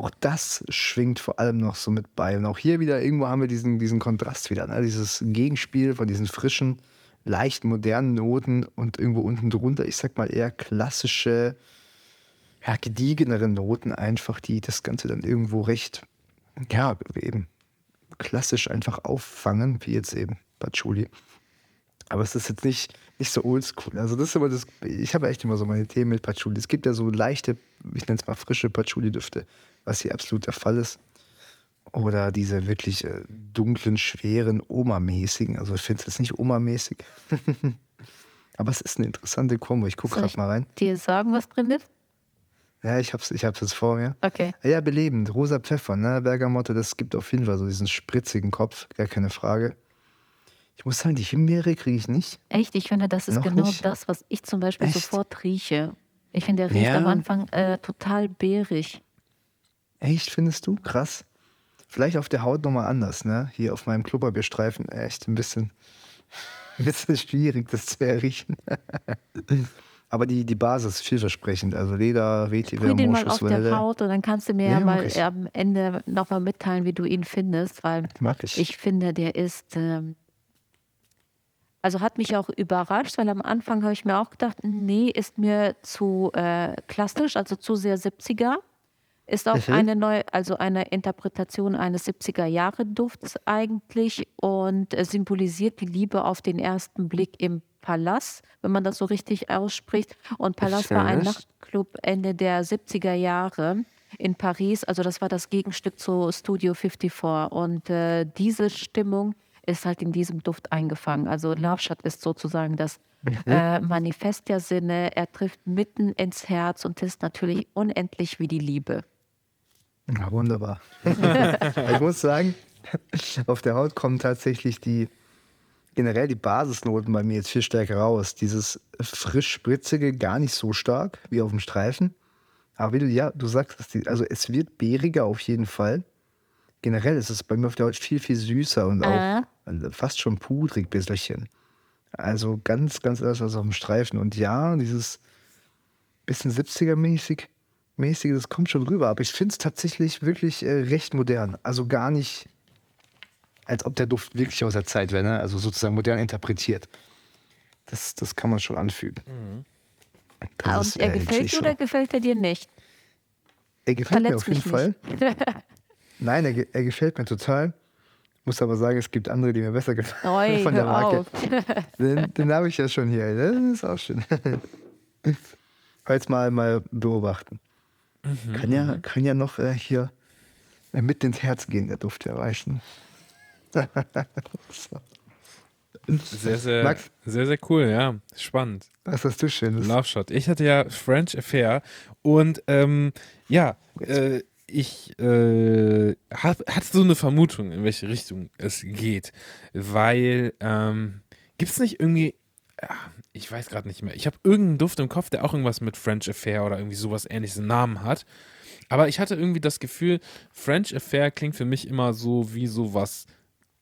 auch das schwingt vor allem noch so mit bei. Und auch hier wieder, irgendwo haben wir diesen, diesen Kontrast wieder, ne? dieses Gegenspiel von diesen frischen, leicht modernen Noten und irgendwo unten drunter, ich sag mal eher klassische, ja, gediegenere Noten einfach, die das Ganze dann irgendwo recht, ja, eben klassisch einfach auffangen, wie jetzt eben Patchouli. Aber es ist jetzt nicht, nicht so oldschool. Also das ist immer das, ich habe echt immer so meine Themen mit Patchouli. Es gibt ja so leichte, ich nenne es mal frische Patchouli-Düfte, was hier absolut der Fall ist. Oder diese wirklich äh, dunklen, schweren, Oma-mäßigen. Also ich finde es jetzt nicht Oma-mäßig. Aber es ist eine interessante Kombo. Ich gucke gerade mal rein. Dir sagen, was drin ist? Ja, ich hab's, ich hab's jetzt vor mir. Okay. Ja, belebend. Rosa Pfeffer, ne? Bergamotte, das gibt auf jeden Fall so diesen spritzigen Kopf, gar keine Frage. Ich muss sagen, die Himbeere kriege ich nicht. Echt? Ich finde, das ist Noch genau nicht? das, was ich zum Beispiel Echt? sofort rieche. Ich finde, der riecht ja. am Anfang äh, total beerig. Echt, findest du? Krass. Vielleicht auf der Haut nochmal anders, ne? Hier auf meinem Klubberbierstreifen echt ein bisschen, ein bisschen schwierig, das zu erriechen. Aber die, die Basis ist vielversprechend. Also Leder, Vetiver, Sprüh den mal auf der Haut und dann kannst du mir ja, ja mal am Ende nochmal mitteilen, wie du ihn findest, weil ich. ich. finde, der ist. Ähm, also hat mich auch überrascht, weil am Anfang habe ich mir auch gedacht, nee, ist mir zu äh, klassisch, also zu sehr 70er. Ist auch mhm. eine neue, also eine Interpretation eines 70er Jahre Dufts eigentlich und symbolisiert die Liebe auf den ersten Blick im Palast, wenn man das so richtig ausspricht. Und Palast war ein Nachtclub Ende der 70er Jahre in Paris. Also das war das Gegenstück zu Studio 54. Und äh, diese Stimmung ist halt in diesem Duft eingefangen. Also Love ist sozusagen das mhm. äh, Manifest der Sinne. Er trifft mitten ins Herz und ist natürlich unendlich wie die Liebe. Ja, wunderbar. ich muss sagen, auf der Haut kommen tatsächlich die generell die Basisnoten bei mir jetzt viel stärker raus. Dieses frisch spritzige gar nicht so stark wie auf dem Streifen. Aber wie du ja, du sagst, also es wird beeriger auf jeden Fall. Generell ist es bei mir auf der Haut viel, viel süßer und auch äh. Fast schon pudrig bisschen. Also ganz, ganz anders als auf dem Streifen. Und ja, dieses bisschen 70er-mäßig, mäßig, das kommt schon rüber. Aber ich finde es tatsächlich wirklich äh, recht modern. Also gar nicht, als ob der Duft wirklich aus der Zeit wäre, ne? also sozusagen modern interpretiert. Das, das kann man schon anfühlen. Mhm. Ah, und er äh, gefällt dir oder gefällt er dir nicht? Er gefällt Verletzt mir auf jeden Fall. Nein, er, er, gefällt mir total. Muss aber sagen, es gibt andere, die mir besser gefallen Oi, von der Marke. Den, den habe ich ja schon hier. Das ist auch schön. Jetzt mal, mal beobachten. Mhm. Kann, ja, mhm. kann ja noch äh, hier äh, mit ins Herz gehen, der Duft erreichen. Sehr, sehr, Max? sehr, sehr cool, ja. Spannend. Was hast du Schönes? Love Shot. Ich hatte ja French Affair und ähm, ja, äh, ich äh, hatte so eine Vermutung, in welche Richtung es geht. Weil, ähm, gibt es nicht irgendwie, ich weiß gerade nicht mehr, ich habe irgendeinen Duft im Kopf, der auch irgendwas mit French Affair oder irgendwie sowas ähnliches Namen hat. Aber ich hatte irgendwie das Gefühl, French Affair klingt für mich immer so wie sowas,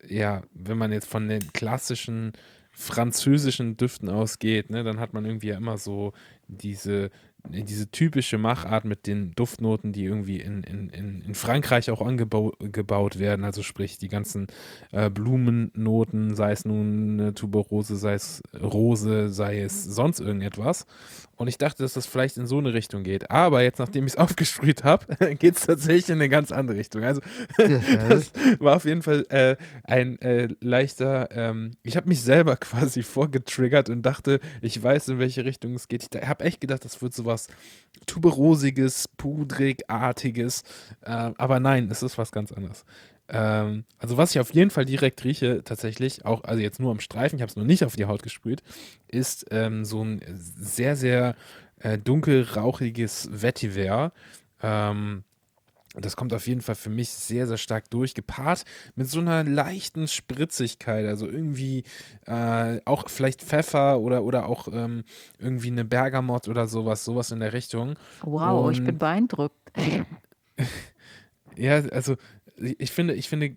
ja, wenn man jetzt von den klassischen französischen Düften ausgeht, ne, dann hat man irgendwie ja immer so diese diese typische Machart mit den Duftnoten, die irgendwie in, in, in Frankreich auch angebaut werden, also sprich die ganzen äh, Blumennoten, sei es nun eine Tuberose, sei es Rose, sei es sonst irgendetwas. Und ich dachte, dass das vielleicht in so eine Richtung geht. Aber jetzt, nachdem ich es aufgesprüht habe, geht es tatsächlich in eine ganz andere Richtung. Also, das war auf jeden Fall äh, ein äh, leichter. Ähm, ich habe mich selber quasi vorgetriggert und dachte, ich weiß, in welche Richtung es geht. Ich habe echt gedacht, das wird sowas Tuberosiges, Pudrigartiges. Äh, aber nein, es ist was ganz anderes. Ähm, also was ich auf jeden Fall direkt rieche, tatsächlich, auch, also jetzt nur am Streifen, ich habe es noch nicht auf die Haut gesprüht, ist ähm, so ein sehr, sehr äh, dunkel rauchiges Vetiver. Ähm, das kommt auf jeden Fall für mich sehr, sehr stark durch, gepaart mit so einer leichten Spritzigkeit. Also irgendwie äh, auch vielleicht Pfeffer oder, oder auch ähm, irgendwie eine Bergamott oder sowas, sowas in der Richtung. Wow, Und, ich bin beeindruckt. ja, also ich finde, ich finde,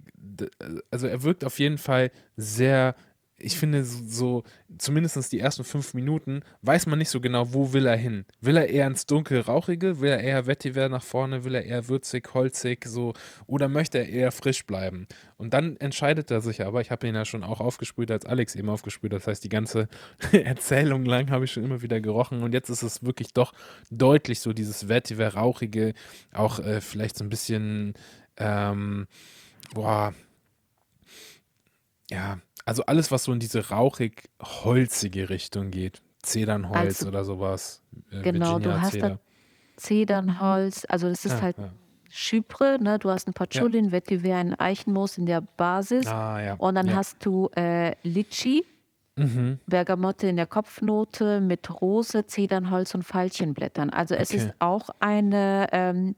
also er wirkt auf jeden Fall sehr, ich finde so, zumindest die ersten fünf Minuten, weiß man nicht so genau, wo will er hin. Will er eher ins dunkel Rauchige? Will er eher Vetiver nach vorne? Will er eher würzig, holzig, so? Oder möchte er eher frisch bleiben? Und dann entscheidet er sich aber, ich habe ihn ja schon auch aufgesprüht, als Alex eben aufgesprüht, das heißt, die ganze Erzählung lang habe ich schon immer wieder gerochen und jetzt ist es wirklich doch deutlich so dieses Vetiver Rauchige, auch äh, vielleicht so ein bisschen ähm, boah, ja, also alles, was so in diese rauchig-holzige Richtung geht. Zedernholz also, oder sowas. Äh, genau, Virginia du hast Zeder. da Zedernholz, also das ist ja, halt ja. Chypre, ne? du hast ein Patchouli, ja. ein Vetiver, ein Eichenmoos in der Basis ah, ja. und dann ja. hast du äh, Litchi, mhm. Bergamotte in der Kopfnote mit Rose, Zedernholz und Veilchenblättern. Also es okay. ist auch eine ähm,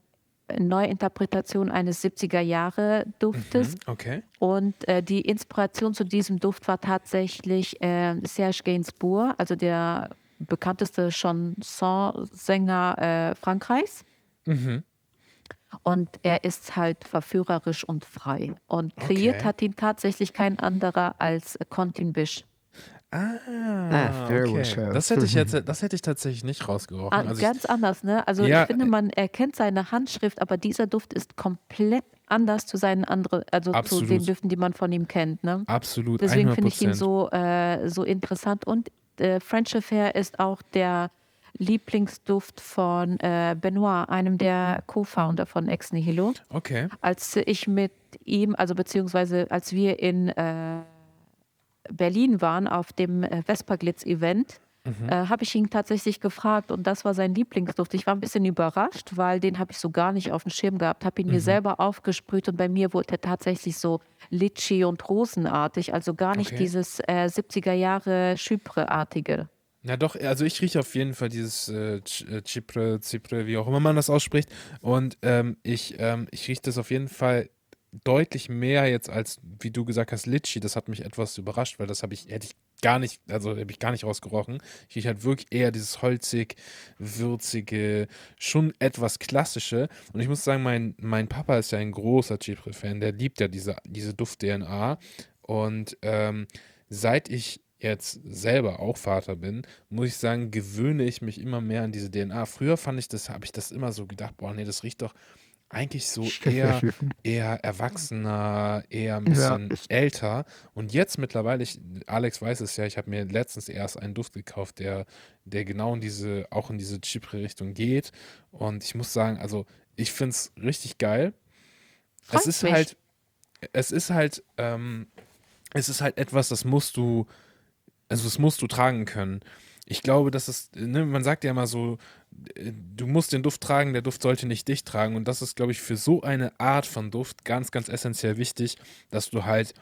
Neuinterpretation eines 70er Jahre Duftes. Mhm, okay. Und äh, die Inspiration zu diesem Duft war tatsächlich äh, Serge Gainsbourg, also der bekannteste Chanson-Sänger äh, Frankreichs. Mhm. Und er ist halt verführerisch und frei. Und kreiert okay. hat ihn tatsächlich kein anderer als Quentin Bisch. Ah, ah okay. Das hätte ich jetzt, das hätte ich tatsächlich nicht rausgerochen. Ah, also ganz ich, anders, ne? Also ja, ich finde, man erkennt seine Handschrift, aber dieser Duft ist komplett anders zu seinen anderen, also absolut. zu den Düften, die man von ihm kennt, ne? Absolut. Deswegen finde ich ihn so, äh, so interessant. Und äh, French Affair ist auch der Lieblingsduft von äh, Benoit, einem der Co-Founder von Ex Nihilo. Okay. Als ich mit ihm, also beziehungsweise als wir in äh, Berlin waren auf dem äh, Vesperglitz-Event, mhm. äh, habe ich ihn tatsächlich gefragt und das war sein Lieblingsduft. Ich war ein bisschen überrascht, weil den habe ich so gar nicht auf dem Schirm gehabt, habe ihn mhm. mir selber aufgesprüht und bei mir wurde er tatsächlich so Litschi und Rosenartig, also gar nicht okay. dieses äh, 70er Jahre Chypre-artige. Ja, doch, also ich rieche auf jeden Fall dieses äh, Chypre, Zypre, wie auch immer man das ausspricht. Und ähm, ich, ähm, ich rieche das auf jeden Fall deutlich mehr jetzt als, wie du gesagt hast, Litchi. Das hat mich etwas überrascht, weil das habe ich, hätte ich gar nicht, also habe ich gar nicht rausgerochen. Ich rieche halt wirklich eher dieses holzig, würzige, schon etwas klassische. Und ich muss sagen, mein, mein Papa ist ja ein großer Chipre-Fan, der liebt ja diese, diese Duft-DNA. Und ähm, seit ich jetzt selber auch Vater bin, muss ich sagen, gewöhne ich mich immer mehr an diese DNA. Früher fand ich das, habe ich das immer so gedacht, boah, nee, das riecht doch eigentlich so eher, eher erwachsener, eher ein bisschen ja. älter. Und jetzt mittlerweile, ich, Alex weiß es ja, ich habe mir letztens erst einen Duft gekauft, der, der genau in diese, auch in diese Chipre-Richtung geht. Und ich muss sagen, also ich finde es richtig geil. Freut es ist mich. halt, es ist halt, ähm, es ist halt etwas, das musst du, also das musst du tragen können ich glaube, dass es, ne, man sagt ja immer so, du musst den Duft tragen, der Duft sollte nicht dich tragen. Und das ist, glaube ich, für so eine Art von Duft ganz, ganz essentiell wichtig, dass du halt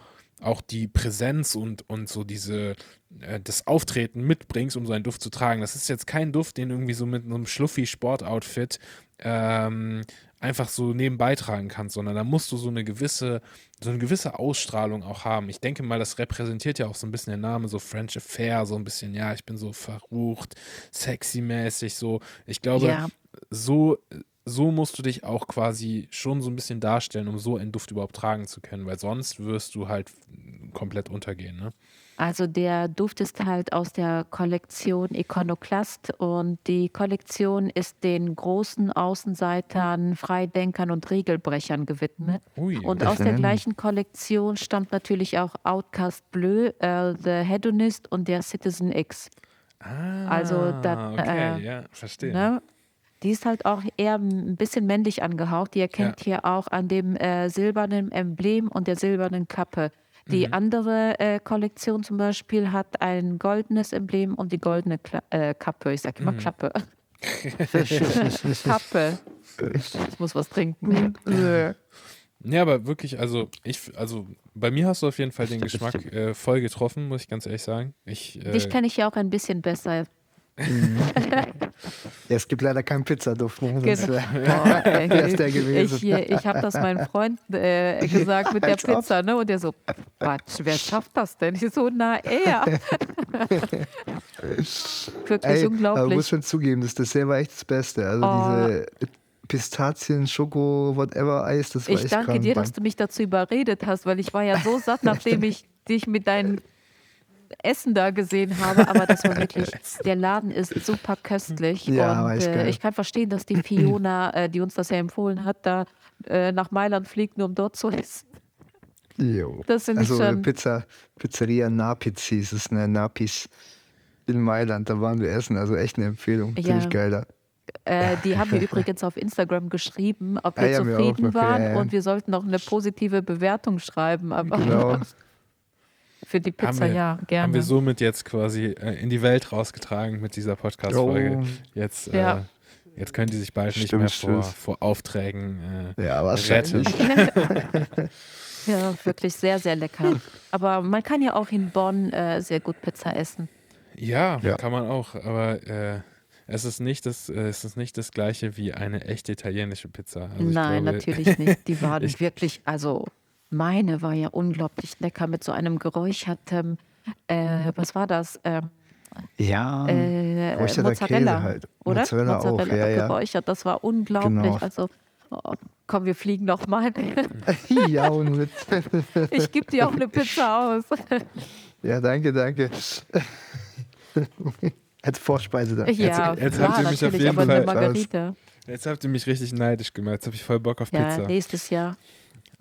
auch die Präsenz und, und so diese, äh, das Auftreten mitbringst, um so einen Duft zu tragen. Das ist jetzt kein Duft, den irgendwie so mit einem schluffi Sportoutfit ähm, einfach so nebenbei tragen kannst, sondern da musst du so eine gewisse, so eine gewisse Ausstrahlung auch haben. Ich denke mal, das repräsentiert ja auch so ein bisschen der Name, so French Affair, so ein bisschen, ja, ich bin so verrucht, sexy-mäßig, so. Ich glaube, ja. so, so musst du dich auch quasi schon so ein bisschen darstellen, um so einen Duft überhaupt tragen zu können, weil sonst wirst du halt komplett untergehen, ne? Also der Duft ist halt aus der Kollektion Iconoclast und die Kollektion ist den großen Außenseitern, Freidenkern und Regelbrechern gewidmet. Ui, und aus der gleichen Kollektion stammt natürlich auch Outcast Bleu, äh, The Hedonist und der Citizen X. Ah, also da, okay, äh, ja, verstehe. Ne? Die ist halt auch eher ein bisschen männlich angehaucht. Die erkennt ja. hier auch an dem äh, silbernen Emblem und der silbernen Kappe. Die mhm. andere äh, Kollektion zum Beispiel hat ein goldenes Emblem und die goldene Kla äh, Kappe. Ich sage immer mhm. Klappe. Kappe. Ich muss was trinken. ja, aber wirklich, also ich, also bei mir hast du auf jeden Fall den Geschmack äh, voll getroffen, muss ich ganz ehrlich sagen. Ich, äh, Dich kenne ich ja auch ein bisschen besser. Ja, es gibt leider keinen Pizzaduft. Ne? Genau. Boah, ey, der gewesen. Ich, ich habe das meinem Freund äh, gesagt mit der Pizza, ne? Und der so, wer schafft das denn? Ich so, na er. Wirklich ey, unglaublich. Aber muss schon zugeben, das Dessert war echt das Beste. Also oh. diese Pistazien, Schoko, whatever Eis, das war Ich danke dir, dass du mich dazu überredet hast, weil ich war ja so satt, nachdem ich dich mit deinen Essen da gesehen habe, aber das war wirklich, der Laden ist super köstlich. Ja, und äh, ich kann verstehen, dass die Fiona, äh, die uns das ja empfohlen hat, da äh, nach Mailand fliegt, nur um dort zu essen. Jo. Das sind also schon Pizza, Pizzeria Napiz hieß es, ne? Napis in Mailand, da waren wir essen, also echt eine Empfehlung. Ja. Ziemlich geil da. Äh, die haben wir übrigens auf Instagram geschrieben, ob wir ah, ja, zufrieden wir waren okay, ja, und wir sollten noch eine positive Bewertung schreiben. Aber genau. Für die Pizza, wir, ja, gerne. Haben wir somit jetzt quasi äh, in die Welt rausgetragen mit dieser Podcast-Folge. Oh. Jetzt, ja. äh, jetzt können die sich bald stimmt, nicht mehr vor, vor, Aufträgen äh, ja, retten. ja, wirklich sehr, sehr lecker. Aber man kann ja auch in Bonn äh, sehr gut Pizza essen. Ja, ja, kann man auch, aber äh, es ist nicht das, äh, es ist nicht das gleiche wie eine echte italienische Pizza. Also Nein, glaube, natürlich nicht. Die waren ich, wirklich, also meine war ja unglaublich lecker mit so einem geräucherten, äh, was war das? Ähm, ja, äh, Mozzarella, halt. Oder? Mozzarella, Mozzarella auch, ja, ja. geräuchert. Das war unglaublich. Genau. Also, oh, komm, wir fliegen nochmal. ja, und mit. ich gebe dir auch eine Pizza aus. ja, danke, danke. Als Vorspeise dann. Ja, jetzt, jetzt habt ihr mich auf jeden Fall. Jetzt habt ihr mich richtig neidisch gemacht. Jetzt habe ich voll Bock auf ja, Pizza. Nächstes Jahr.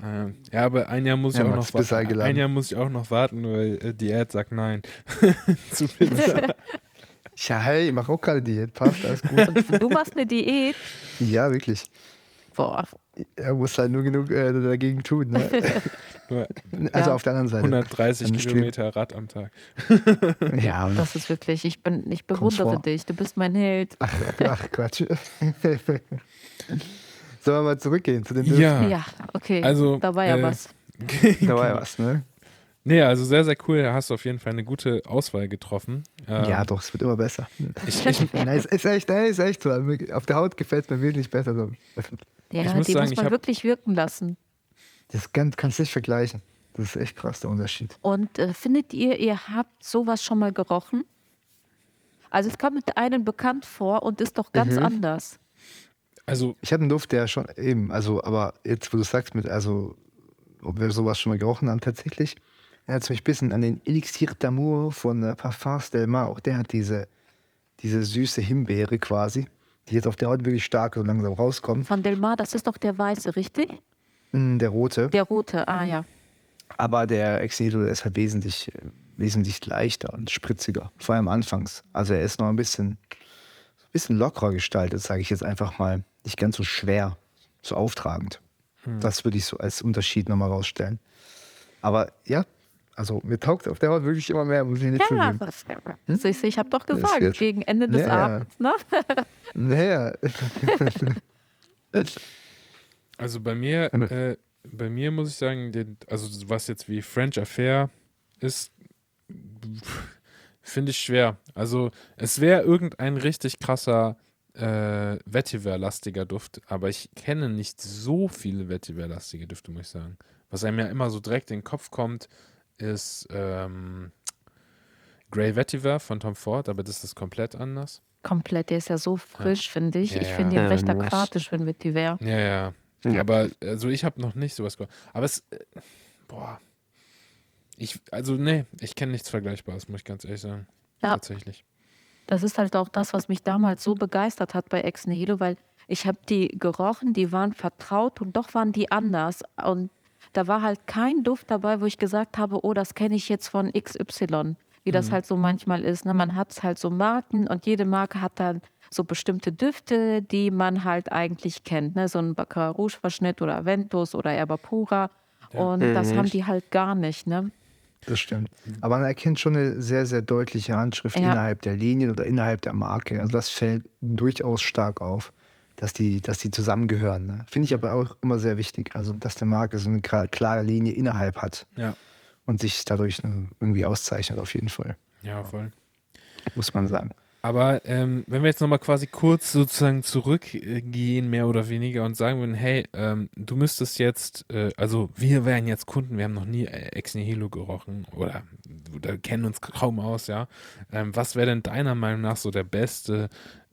Ähm, ja, aber ein Jahr muss ich auch noch warten. Ein Jahr muss ich auch noch warten, weil äh, Diät sagt nein. Zu Pizza. Ja, hey, ich mache auch keine Diät. Passt, alles gut. Du machst eine Diät? Ja, wirklich. Boah. Er muss halt nur genug äh, dagegen tun. Ne? also ja. auf der anderen Seite. 130 Kilometer Rad am Tag. ja. Das ist wirklich, ich, bin, ich bewundere dich. Du bist mein Held. Ach, ach Quatsch. Sollen wir mal zurückgehen zu den Dürfen? Ja. ja, okay. Also, da war ja äh, was. da war ja was, ne? Nee, also sehr, sehr cool. Da hast du auf jeden Fall eine gute Auswahl getroffen. Ähm, ja, doch, es wird immer besser. Ich, ich, nein, es ist echt, nein, ist echt so. Auf der Haut gefällt es mir wirklich besser. So. Ja, ich muss die sagen, muss man hab, wirklich wirken lassen. Das kann, kannst du nicht vergleichen. Das ist echt krass, der Unterschied. Und äh, findet ihr, ihr habt sowas schon mal gerochen? Also es kommt mit einem bekannt vor und ist doch ganz mhm. anders. Also ich habe einen Duft, der schon eben, also aber jetzt, wo du sagst, mit, also ob wir sowas schon mal gerochen haben, tatsächlich, erinnert mich ein bisschen an den Elixir d'Amour von äh, Parfums Del Mar. Auch der hat diese, diese süße Himbeere quasi, die jetzt auf der Haut wirklich stark so langsam rauskommt. Von Del Mar, das ist doch der weiße, richtig? Mm, der rote. Der rote, ah ja. Aber der Exedo ist halt wesentlich, wesentlich leichter und spritziger, vor allem anfangs. Also er ist noch ein bisschen, ein bisschen lockerer gestaltet, sage ich jetzt einfach mal. Nicht ganz so schwer, so auftragend. Hm. Das würde ich so als Unterschied nochmal rausstellen. Aber ja, also mir taugt auf der Haut wirklich immer mehr, muss ich nicht ja, zugeben. Hm? Ich, ich habe doch gesagt, gegen Ende des naja. Abends, ne? naja. also bei mir, äh, bei mir muss ich sagen, den, also was jetzt wie French Affair ist, finde ich schwer. Also es wäre irgendein richtig krasser äh, Vetiver-lastiger Duft, aber ich kenne nicht so viele Vetiver-lastige Düfte, muss ich sagen. Was einem ja immer so direkt in den Kopf kommt, ist ähm, Grey Vetiver von Tom Ford, aber das ist komplett anders. Komplett, der ist ja so frisch, ja. finde ich. Ja, ich finde ihn recht aquatisch für Vetiver. Ja, ja. ja. Aber also ich habe noch nicht sowas gehört. Aber es, äh, boah. Ich, also nee, ich kenne nichts Vergleichbares, muss ich ganz ehrlich sagen. Ja. Tatsächlich. Das ist halt auch das, was mich damals so begeistert hat bei Ex Nihilo, weil ich habe die gerochen, die waren vertraut und doch waren die anders. Und da war halt kein Duft dabei, wo ich gesagt habe, oh, das kenne ich jetzt von XY, wie das mhm. halt so manchmal ist. Ne? Man hat halt so Marken und jede Marke hat dann so bestimmte Düfte, die man halt eigentlich kennt. Ne? So ein Baccarat Rouge Verschnitt oder Ventus oder Erba Pura. Ja. Und mhm. das haben die halt gar nicht. Ne? Das stimmt. Aber man erkennt schon eine sehr, sehr deutliche Handschrift ja. innerhalb der Linien oder innerhalb der Marke. Also das fällt durchaus stark auf dass die, dass die zusammengehören. Ne? Finde ich aber auch immer sehr wichtig. Also, dass der Marke so eine klare Linie innerhalb hat. Ja. Und sich dadurch ne, irgendwie auszeichnet, auf jeden Fall. Ja, voll. Muss man sagen. Aber ähm, wenn wir jetzt nochmal quasi kurz sozusagen zurückgehen, mehr oder weniger, und sagen würden, hey, ähm, du müsstest jetzt, äh, also wir wären jetzt Kunden, wir haben noch nie äh, Ex Nihilo gerochen oder, oder kennen uns kaum aus, ja. Ähm, was wäre denn deiner Meinung nach so der beste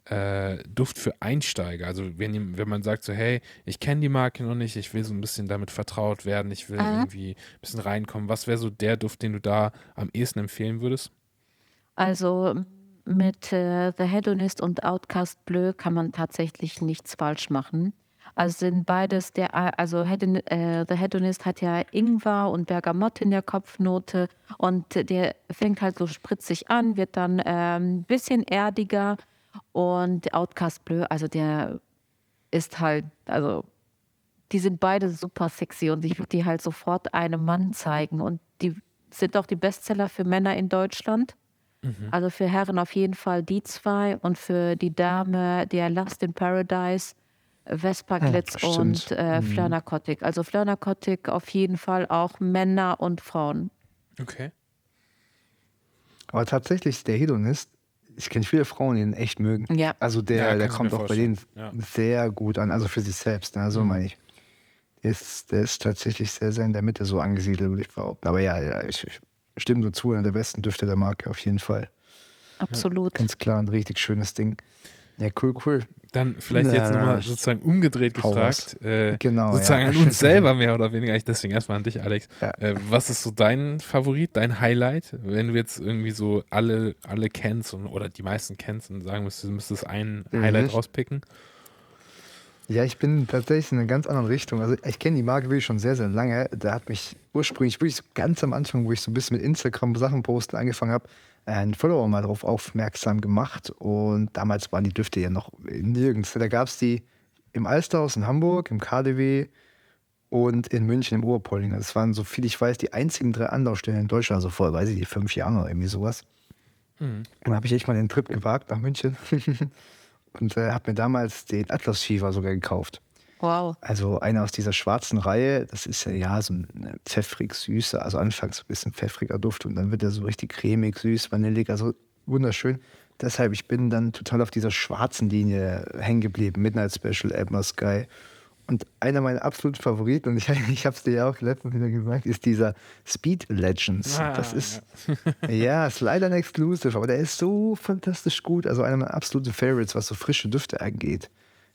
äh, Duft für Einsteiger. Also wenn, wenn man sagt so, hey, ich kenne die Marke noch nicht, ich will so ein bisschen damit vertraut werden, ich will Aha. irgendwie ein bisschen reinkommen. Was wäre so der Duft, den du da am ehesten empfehlen würdest? Also mit äh, The Hedonist und Outcast Bleu kann man tatsächlich nichts falsch machen. Also sind beides der, also Hedon, äh, The Hedonist hat ja Ingwer und Bergamott in der Kopfnote und der fängt halt so spritzig an, wird dann ein ähm, bisschen erdiger und Outcast Bleu, also der ist halt, also die sind beide super sexy und ich würde die halt sofort einem Mann zeigen und die sind auch die Bestseller für Männer in Deutschland. Mhm. Also für Herren auf jeden Fall die zwei und für die Dame der Last in Paradise, Vespa Glitz ja, und äh, mhm. Fleur Narcotic. Also Fleur Narcotic auf jeden Fall auch Männer und Frauen. Okay. Aber tatsächlich, der Hedonist, ich kenne viele Frauen, die ihn echt mögen. Ja. Also der, ja, der kommt auch bei denen ja. sehr gut an, also für sich selbst. Ne? So mhm. meine ich. Der ist, der ist tatsächlich sehr, sehr in der Mitte so angesiedelt, würde ich behaupten. Aber ja, ja ich, ich stimme so zu, einer der besten Düfte der Marke auf jeden Fall. Absolut. Ganz klar, ein richtig schönes Ding. Ja, cool, cool. Dann vielleicht jetzt nochmal sozusagen umgedreht gefragt. Äh, genau. Sozusagen ja. an uns selber mehr oder weniger. Ich deswegen erstmal an dich, Alex. Ja. Äh, was ist so dein Favorit, dein Highlight, wenn du jetzt irgendwie so alle, alle kennst und, oder die meisten kennst und sagen müsstest, du müsstest ein mhm. Highlight rauspicken? Ja, ich bin tatsächlich in einer ganz anderen Richtung. Also ich kenne die Marke wirklich schon sehr, sehr lange. Da hat mich ursprünglich wirklich so ganz am Anfang, wo ich so ein bisschen mit Instagram Sachen posten angefangen habe, ein Follower mal darauf aufmerksam gemacht. Und damals waren die Düfte ja noch nirgends. Da gab es die im Alsterhaus in Hamburg, im KDW und in München im Oberpolling. Das waren, so viel ich weiß, die einzigen drei Anlaufstellen in Deutschland, also vor, weiß ich nicht, fünf Jahren oder irgendwie sowas. Mhm. Dann habe ich echt mal den Trip gewagt nach München und äh, habe mir damals den Atlas Fever sogar gekauft. Wow. Also einer aus dieser schwarzen Reihe, das ist ja, ja so ein pfeffrig süßer, also anfangs ein bisschen pfeffriger Duft und dann wird er so richtig cremig, süß, vanillig, also wunderschön. Deshalb, ich bin dann total auf dieser schwarzen Linie hängen geblieben, Midnight Special, Edmar Sky. Und einer meiner absoluten Favoriten, und ich, ich habe es dir ja auch letztens wieder gesagt, ist dieser Speed Legends. Ah, das ist, ja. ja, ist leider ein Exclusive, aber der ist so fantastisch gut. Also einer meiner absoluten Favorites, was so frische Düfte angeht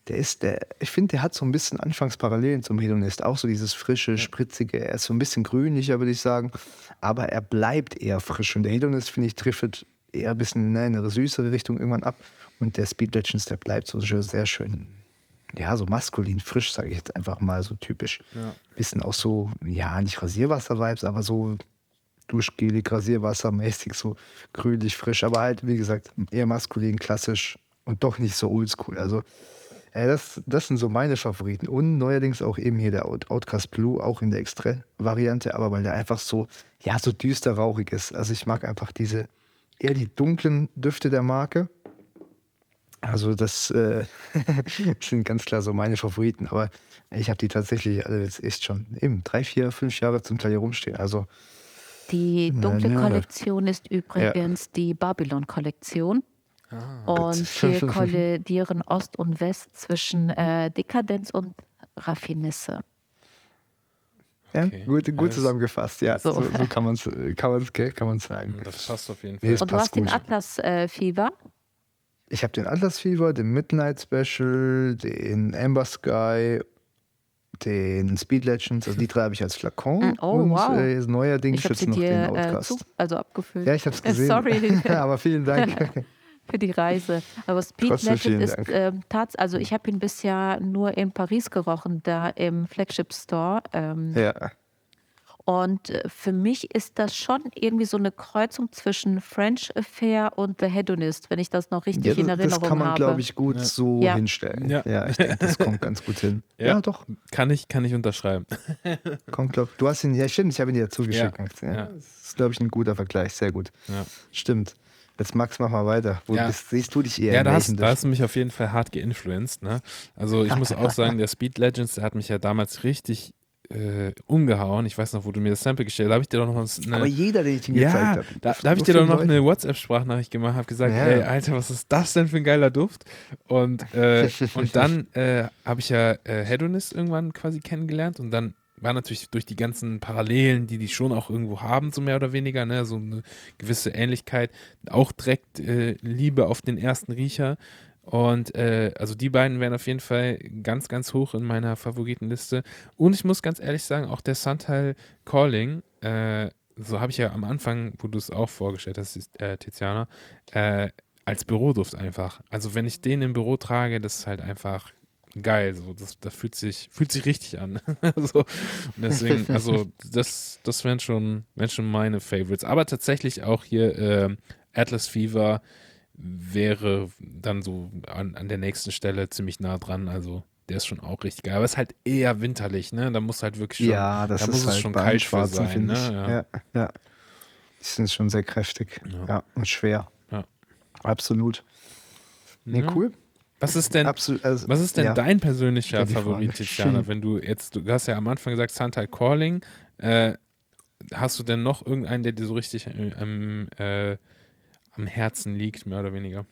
der ist, der, ich finde, der hat so ein bisschen Anfangsparallelen zum Hedonist. Auch so dieses frische, spritzige. Er ist so ein bisschen grünlicher, würde ich sagen. Aber er bleibt eher frisch. Und der Hedonist, finde ich, trifft eher ein bisschen in eine süßere Richtung irgendwann ab. Und der Speed Legends, der bleibt so sehr schön, ja, so maskulin, frisch, sage ich jetzt einfach mal so typisch. Ja. Bisschen auch so, ja, nicht Rasierwasser-Vibes, aber so duschgelig, Rasierwassermäßig, so grünlich, frisch. Aber halt, wie gesagt, eher maskulin, klassisch und doch nicht so oldschool. Also ja, das, das sind so meine Favoriten. Und neuerdings auch eben hier der Outcast Blue, auch in der Extra-Variante, aber weil der einfach so, ja, so düster rauchig ist. Also ich mag einfach diese, eher die dunklen Düfte der Marke. Also das äh, sind ganz klar so meine Favoriten, aber ich habe die tatsächlich alle jetzt echt schon eben drei, vier, fünf Jahre zum Teil hier rumstehen. Also die dunkle Kollektion ist übrigens ja. die Babylon-Kollektion. Ah, und hier kollidieren Ost und West zwischen äh, Dekadenz und Raffinisse. Ja, okay. gut, gut zusammengefasst, ja. So, so, so kann man es kann man's, kann man's sagen. Das passt auf jeden Fall. Nee, und du hast gut. den Atlas äh? Ich habe den Atlas Fever, den Midnight Special, den Amber Sky, den Speed Legends. Also die drei habe ich als Flakon. Mm, oh, und wow. äh, neuerdings jetzt noch dir, den Outcast. Äh, zu, also abgefüllt. Ja, ich habe es gesehen. sorry. Aber vielen Dank. für die Reise. Aber Speed Legend ist äh, tatsächlich, also ich habe ihn bisher nur in Paris gerochen, da im Flagship Store. Ähm, ja. Und äh, für mich ist das schon irgendwie so eine Kreuzung zwischen French Affair und The Hedonist, wenn ich das noch richtig ja, das, in Erinnerung habe. Das kann man, glaube ich, gut ja. so ja. hinstellen. Ja. ja, ich denke, das kommt ganz gut hin. Ja, doch. Kann ich, kann ich unterschreiben. kommt, glaub, du hast ihn, ja stimmt, ich habe ihn dir zugeschickt. Ja. Das ist, glaube ich, ein guter Vergleich, sehr gut. Stimmt. Jetzt Max, mach mal weiter. Wo ja. bist, siehst du dich eher? Ja, da hast, da hast du mich auf jeden Fall hart geinfluenced. Ne? Also ich muss auch sagen, der Speed Legends, der hat mich ja damals richtig äh, umgehauen. Ich weiß noch, wo du mir das Sample gestellt hast. Da habe ich dir doch noch eine, Aber jeder, den ich ihm ja, gezeigt habe. Da, da habe ich dir doch noch Leute. eine WhatsApp-Sprachnachricht gemacht, habe gesagt, ja. ey, Alter, was ist das denn für ein geiler Duft? Und, äh, und dann äh, habe ich ja äh, Hedonist irgendwann quasi kennengelernt und dann war natürlich durch die ganzen Parallelen, die die schon auch irgendwo haben, so mehr oder weniger, ne, so eine gewisse Ähnlichkeit, auch direkt äh, Liebe auf den ersten Riecher. Und äh, also die beiden wären auf jeden Fall ganz, ganz hoch in meiner Favoritenliste. Und ich muss ganz ehrlich sagen, auch der Sunteil Calling, äh, so habe ich ja am Anfang, wo du es auch vorgestellt hast, äh, Tiziana, äh, als Büroduft einfach. Also wenn ich den im Büro trage, das ist halt einfach geil. So, das, das fühlt sich, fühlt sich richtig an. so, deswegen, also das, das wären schon, wären schon meine Favorites. Aber tatsächlich auch hier äh, Atlas Fever wäre dann so an, an der nächsten Stelle ziemlich nah dran. Also der ist schon auch richtig geil. Aber es ist halt eher winterlich, ne? Da muss halt wirklich schon, ja, das da ist muss halt es schon kalt für sein. Ne? Ja. ja, ja. Die sind schon sehr kräftig. Ja, ja und schwer. Ja. Absolut. Nee, cool. Was ist denn, Absolut, also, was ist denn ja. dein persönlicher Favorit, Tiziana? Wenn du jetzt, du hast ja am Anfang gesagt, Santa Calling. Äh, hast du denn noch irgendeinen, der dir so richtig ähm, äh, am Herzen liegt, mehr oder weniger?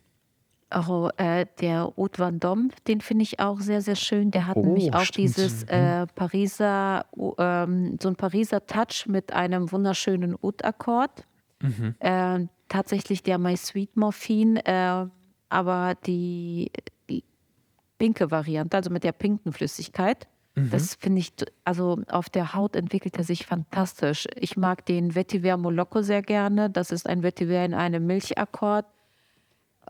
Oh, äh, der Haute Van Dom, den finde ich auch sehr, sehr schön. Der hat oh, nämlich auch stimmt. dieses mhm. äh, Pariser, ähm, so ein Pariser Touch mit einem wunderschönen Oud-Akkord. Mhm. Äh, tatsächlich der My Sweet Morphine, äh, aber die, die pinke Variante, also mit der pinken Flüssigkeit. Mhm. Das finde ich, also auf der Haut entwickelt er sich fantastisch. Ich mag den Vetiver Moloko sehr gerne. Das ist ein Vetiver in einem Milchakkord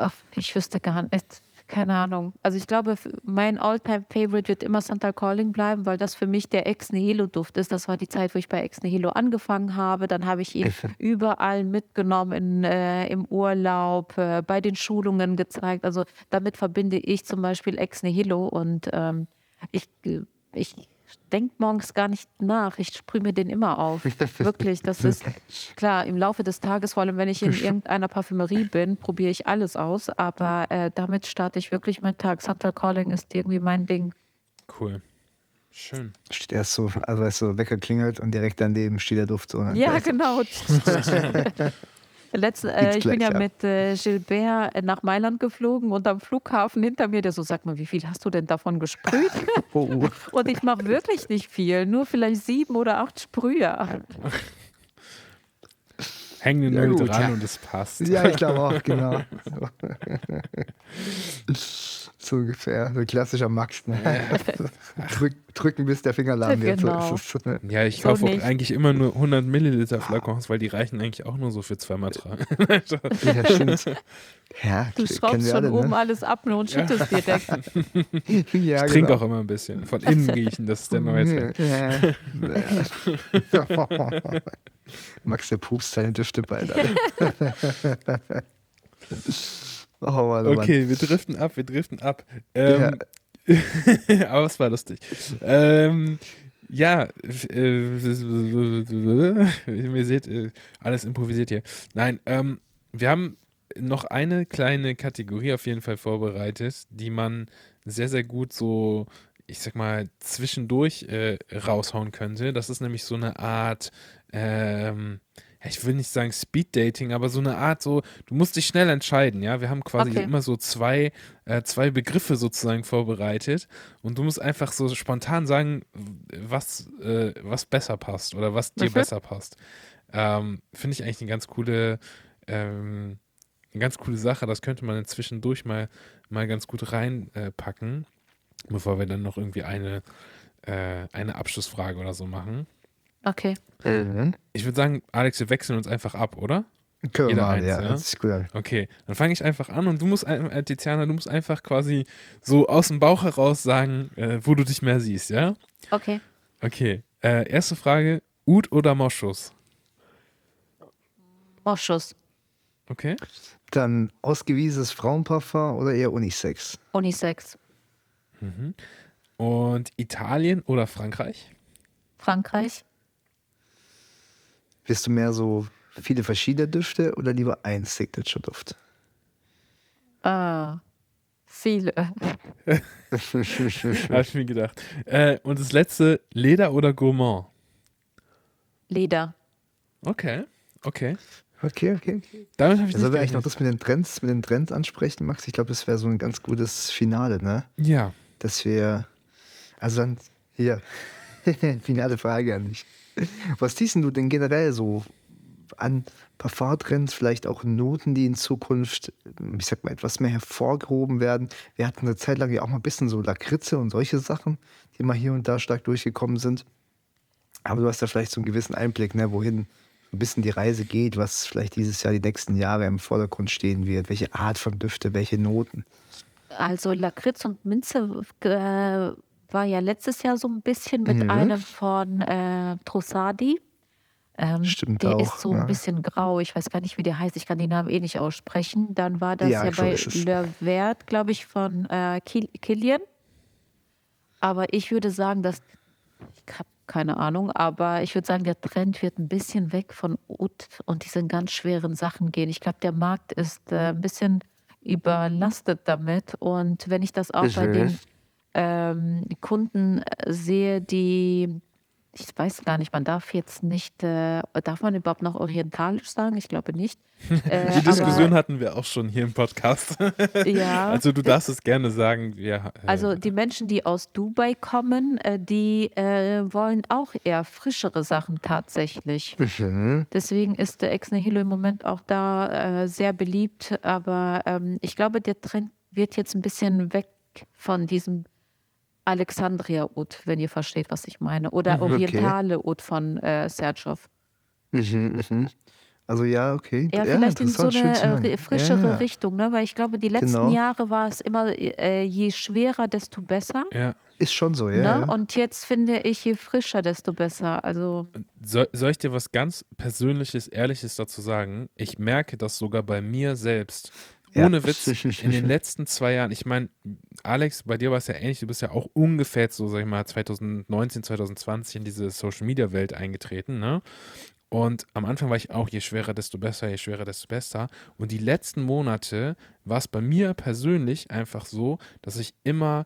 Ach, ich wüsste gar nicht. Keine Ahnung. Also ich glaube, mein All-Time-Favorite wird immer Santa Calling bleiben, weil das für mich der Ex Nihilo-Duft ist. Das war die Zeit, wo ich bei Ex Nihilo angefangen habe. Dann habe ich ihn überall mitgenommen, in, äh, im Urlaub, äh, bei den Schulungen gezeigt. Also damit verbinde ich zum Beispiel Ex Nihilo und ähm, ich, ich denke morgens gar nicht nach. Ich sprühe mir den immer auf. Wirklich, das ist klar, im Laufe des Tages, vor allem wenn ich in irgendeiner Parfümerie bin, probiere ich alles aus. Aber äh, damit starte ich wirklich meinen Tag. Santa Calling ist irgendwie mein Ding. Cool. Schön. Steht erst so, also weißt du, Wecker klingelt und direkt daneben steht der Duft so. Ne? Ja, genau. Letzte, äh, ich bin ja, ja. mit äh, Gilbert nach Mailand geflogen und am Flughafen hinter mir, der so sagt mal, wie viel hast du denn davon gesprüht? Oh, oh. und ich mache wirklich nicht viel, nur vielleicht sieben oder acht Sprühe. Hängen nur ja, mit dran ja. und es passt. Ja, ich glaube auch, genau. So ungefähr. So ein klassischer Max. Ne? Drück, drücken, bis der Finger lahm wird. Genau. So ne? Ja, ich kaufe so auch eigentlich immer nur 100 Milliliter Flakons, weil die reichen eigentlich auch nur so für zweimal tragen. ja, stimmt. Ja, du schraubst schon alle, oben ne? alles ab und schüttest dir direkt. ja, ich trinke genau. auch immer ein bisschen. Von innen riechen, das ist der neue Trend. Max, der pupst seine Düfte bald, Oh, Mann, oh okay, wir driften ab, wir driften ab. Ähm, ja. aber es war lustig. Ähm, ja, äh, ihr seht, äh, alles improvisiert hier. Nein, ähm, wir haben noch eine kleine Kategorie auf jeden Fall vorbereitet, die man sehr, sehr gut so, ich sag mal, zwischendurch äh, raushauen könnte. Das ist nämlich so eine Art, ähm, ich will nicht sagen Speed Dating, aber so eine Art so, du musst dich schnell entscheiden, ja. Wir haben quasi okay. immer so zwei, äh, zwei Begriffe sozusagen vorbereitet und du musst einfach so spontan sagen, was, äh, was besser passt oder was dir mhm. besser passt. Ähm, Finde ich eigentlich eine ganz coole, ähm, eine ganz coole Sache. Das könnte man zwischendurch mal, mal ganz gut reinpacken, äh, bevor wir dann noch irgendwie eine, äh, eine Abschlussfrage oder so machen. Okay. Mhm. Ich würde sagen, Alex, wir wechseln uns einfach ab, oder? Können Jeder wir eins, ja, ja? Das ist gut. Okay, dann fange ich einfach an und du musst, äh, Tiziana, du musst einfach quasi so aus dem Bauch heraus sagen, äh, wo du dich mehr siehst, ja? Okay. Okay, äh, erste Frage, Ud oder Moschus? Moschus. Okay. Dann ausgewiesenes Frauenparfum oder eher Unisex? Unisex. Mhm. Und Italien oder Frankreich? Frankreich. Bist du mehr so viele verschiedene Düfte oder lieber ein Signature-Duft? Ah, viele. Habe ich mir gedacht. Äh, und das letzte, Leder oder Gourmand? Leder. Okay, okay. Okay, okay, okay. Damit habe ich Sollen wir eigentlich noch das mit den Trends, mit den Trends ansprechen, Max? Ich glaube, das wäre so ein ganz gutes Finale, ne? Ja. Dass wir, also dann, hier, finale Frage an dich. Was siehst du denn generell so an Parfumtrends, vielleicht auch Noten, die in Zukunft, ich sag mal, etwas mehr hervorgehoben werden? Wir hatten eine Zeit lang ja auch mal ein bisschen so Lakritze und solche Sachen, die mal hier und da stark durchgekommen sind. Aber du hast da vielleicht so einen gewissen Einblick, ne, wohin ein bisschen die Reise geht, was vielleicht dieses Jahr die nächsten Jahre im Vordergrund stehen wird, welche Art von Düfte, welche Noten. Also Lakritz und Minze äh, war ja letztes Jahr so ein bisschen mit mhm. einem von äh, Trossardi. Ähm, Stimmt der auch, ist so ja. ein bisschen grau. Ich weiß gar nicht, wie der heißt. Ich kann den Namen eh nicht aussprechen. Dann war das ja, ja bei Le Vert, glaube ich, von äh, Killian. Aber ich würde sagen, dass ich habe keine Ahnung. Aber ich würde sagen, der Trend wird ein bisschen weg von Oud und diesen ganz schweren Sachen gehen. Ich glaube, der Markt ist äh, ein bisschen überlastet damit. Und wenn ich das auch ich bei den ähm, Kunden äh, sehe, die ich weiß gar nicht, man darf jetzt nicht, äh, darf man überhaupt noch orientalisch sagen? Ich glaube nicht. Äh, die Diskussion aber, hatten wir auch schon hier im Podcast. ja. Also du darfst es gerne sagen. Ja, äh, also die Menschen, die aus Dubai kommen, äh, die äh, wollen auch eher frischere Sachen tatsächlich. Mhm. Deswegen ist der Ex Nihilo im Moment auch da äh, sehr beliebt. Aber ähm, ich glaube, der Trend wird jetzt ein bisschen weg von diesem Alexandria Ud, wenn ihr versteht, was ich meine. Oder mhm, Orientale okay. Ud von äh, Sertschov. Mhm, mhm. Also ja, okay. Ja, ja vielleicht in so eine äh, frischere ja, ja. Richtung, ne? weil ich glaube, die letzten genau. Jahre war es immer, äh, je schwerer, desto besser. Ja. Ist schon so, ja, ne? Und jetzt finde ich, je frischer, desto besser. Also soll, soll ich dir was ganz Persönliches, Ehrliches dazu sagen? Ich merke das sogar bei mir selbst. Ohne ja. Witz, in den letzten zwei Jahren, ich meine, Alex, bei dir war es ja ähnlich, du bist ja auch ungefähr so, sag ich mal, 2019, 2020 in diese Social-Media-Welt eingetreten, ne? Und am Anfang war ich auch, je schwerer, desto besser, je schwerer, desto besser. Und die letzten Monate war es bei mir persönlich einfach so, dass ich immer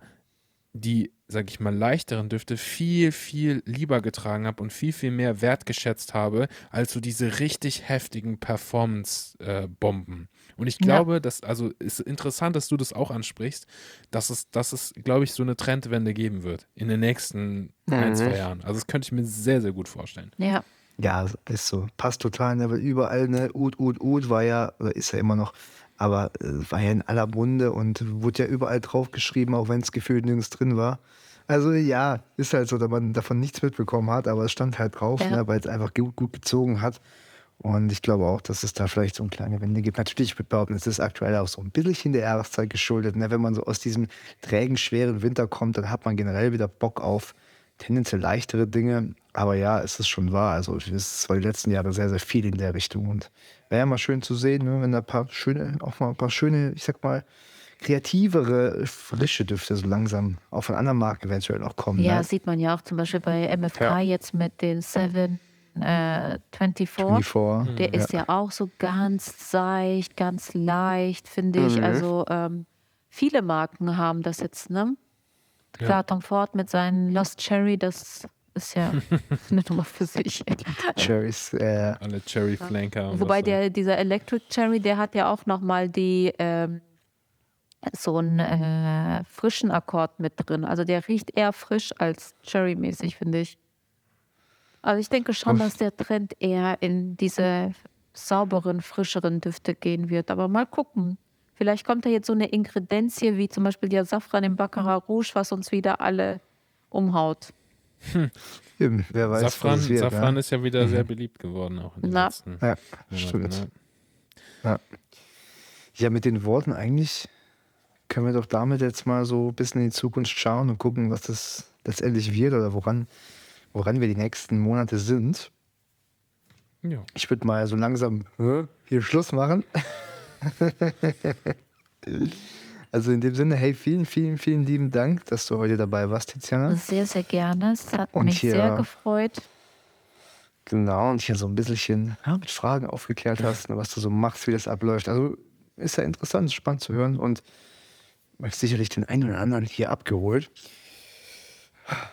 die, sag ich mal, leichteren Düfte viel, viel lieber getragen habe und viel, viel mehr wertgeschätzt habe, als so diese richtig heftigen Performance-Bomben. Und ich glaube, ja. dass, also ist interessant, dass du das auch ansprichst, dass es, dass es, glaube ich, so eine Trendwende geben wird in den nächsten mhm. ein, zwei Jahren. Also das könnte ich mir sehr, sehr gut vorstellen. Ja. Ja, ist so. Passt total, ne? weil überall, ne, Ud, Ud, Ud war ja, oder ist ja immer noch aber äh, war ja in aller Munde und wurde ja überall draufgeschrieben, auch wenn es gefühlt nirgends drin war. Also ja, ist halt so, dass man davon nichts mitbekommen hat, aber es stand halt drauf, ja. ne, weil es einfach gut, gut gezogen hat. Und ich glaube auch, dass es da vielleicht so eine kleine Wende gibt. Natürlich, ich würde behaupten, es ist aktuell auch so ein bisschen der Jahreszeit geschuldet. Ne? Wenn man so aus diesem trägen, schweren Winter kommt, dann hat man generell wieder Bock auf tendenziell leichtere Dinge. Aber ja, es ist schon wahr. Also es war die letzten Jahre sehr, sehr viel in der Richtung. Und wäre ja mal schön zu sehen, ne, wenn da ein paar schöne, auch mal ein paar schöne, ich sag mal, kreativere, frische Düfte so langsam auch von anderen Marken eventuell auch kommen. Ja, ne? sieht man ja auch zum Beispiel bei MFK ja. jetzt mit den Seven. Äh, 24. 24. Der ist ja. auch so ganz seicht, ganz leicht, finde ich. Mhm. Also ähm, viele Marken haben das jetzt, ne? Ja. Klar, Tom Ford mit seinen Lost Cherry, das ist ja eine Nummer für sich. Cherries, äh. Alle Cherry Flanker. Wobei der, dieser Electric Cherry, der hat ja auch nochmal die ähm, so einen äh, frischen Akkord mit drin. Also der riecht eher frisch als Cherry-mäßig, finde ich. Also ich denke schon, dass der Trend eher in diese sauberen, frischeren Düfte gehen wird. Aber mal gucken. Vielleicht kommt da jetzt so eine Ingredienzie wie zum Beispiel der Safran im Baccarat Rouge, was uns wieder alle umhaut. Hm. Eben, wer weiß, Safran, wird, Safran ja? ist ja wieder mhm. sehr beliebt geworden, auch in den Na. letzten Ja, stimmt. Ne? Ja. ja, mit den Worten eigentlich können wir doch damit jetzt mal so ein bisschen in die Zukunft schauen und gucken, was das letztendlich wird oder woran, woran wir die nächsten Monate sind. Ja. Ich würde mal so langsam hier Schluss machen. Also in dem Sinne, hey, vielen, vielen, vielen lieben Dank, dass du heute dabei warst, Tiziana. Sehr, sehr gerne. Es hat und mich hier, sehr gefreut. Genau, und hier so ein bisschen ja, mit Fragen aufgeklärt hast, was du so machst, wie das abläuft. Also ist ja interessant, spannend zu hören und sicherlich den einen oder anderen hier abgeholt.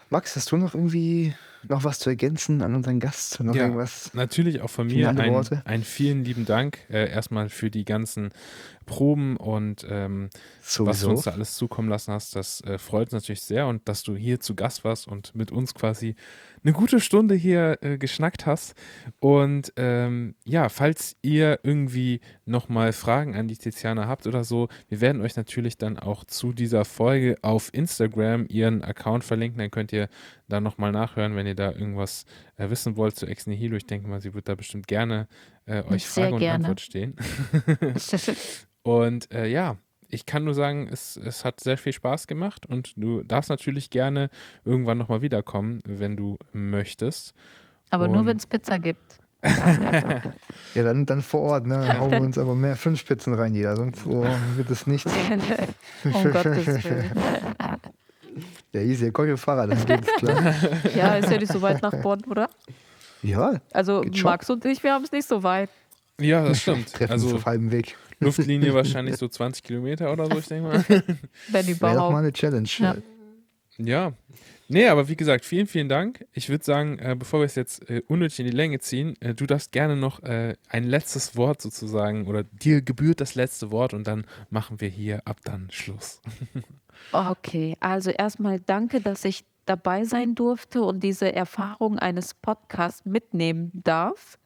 Max, hast du noch irgendwie noch was zu ergänzen an unseren Gast? Noch ja, irgendwas? Natürlich auch von mir ein, ein, vielen lieben Dank äh, erstmal für die ganzen Proben und ähm, was du uns da alles zukommen lassen hast. Das äh, freut uns natürlich sehr und dass du hier zu Gast warst und mit uns quasi eine gute Stunde hier äh, geschnackt hast. Und ähm, ja, falls ihr irgendwie nochmal Fragen an die Tiziana habt oder so, wir werden euch natürlich dann auch zu dieser Folge auf Instagram ihren Account verlinken. Dann könnt ihr da nochmal nachhören, wenn ihr da irgendwas äh, wissen wollt zu Ex Nihilo. Ich denke mal, sie wird da bestimmt gerne äh, euch Sehr Frage und gerne. Antwort stehen. und äh, ja, ich kann nur sagen, es, es hat sehr viel Spaß gemacht und du darfst natürlich gerne irgendwann nochmal wiederkommen, wenn du möchtest. Aber und nur, wenn es Pizza gibt. ja, dann, dann vor Ort, ne? Dann hauen wir uns aber mehr fünf Spitzen rein, jeder, sonst oh, wird es nichts. um Gottes Willen. Ja, easy, komm mit Fahrrad, dann geht's klar. ja, ist ja nicht so weit nach Bonn, oder? Ja. Also Max und ich, wir haben es nicht so weit. Ja, das stimmt. Treffen also auf halbem Weg. Luftlinie wahrscheinlich so 20 Kilometer oder so, ich denke mal. Wenn überhaupt. Wäre doch mal eine Challenge. Ja. ja. Nee, aber wie gesagt, vielen, vielen Dank. Ich würde sagen, äh, bevor wir es jetzt äh, unnötig in die Länge ziehen, äh, du darfst gerne noch äh, ein letztes Wort sozusagen oder dir gebührt das letzte Wort und dann machen wir hier ab dann Schluss. okay, also erstmal danke, dass ich dabei sein durfte und diese Erfahrung eines Podcasts mitnehmen darf.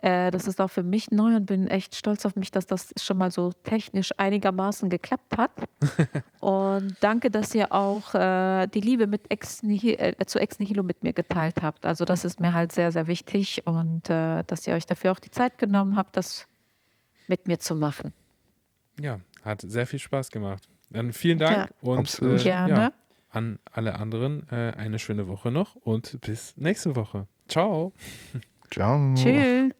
Äh, das ist auch für mich neu und bin echt stolz auf mich, dass das schon mal so technisch einigermaßen geklappt hat. und danke, dass ihr auch äh, die Liebe mit Ex äh, zu Ex Nihilo mit mir geteilt habt. Also das ist mir halt sehr, sehr wichtig und äh, dass ihr euch dafür auch die Zeit genommen habt, das mit mir zu machen. Ja, hat sehr viel Spaß gemacht. Dann vielen Dank ja, und äh, Gerne. Ja, an alle anderen äh, eine schöne Woche noch und bis nächste Woche. Ciao. Ciao. Tschüss.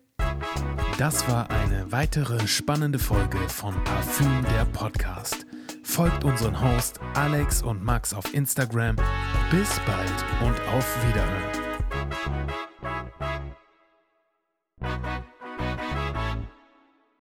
Das war eine weitere spannende Folge von Parfüm der Podcast. Folgt unseren Host Alex und Max auf Instagram. Bis bald und auf Wiederhören.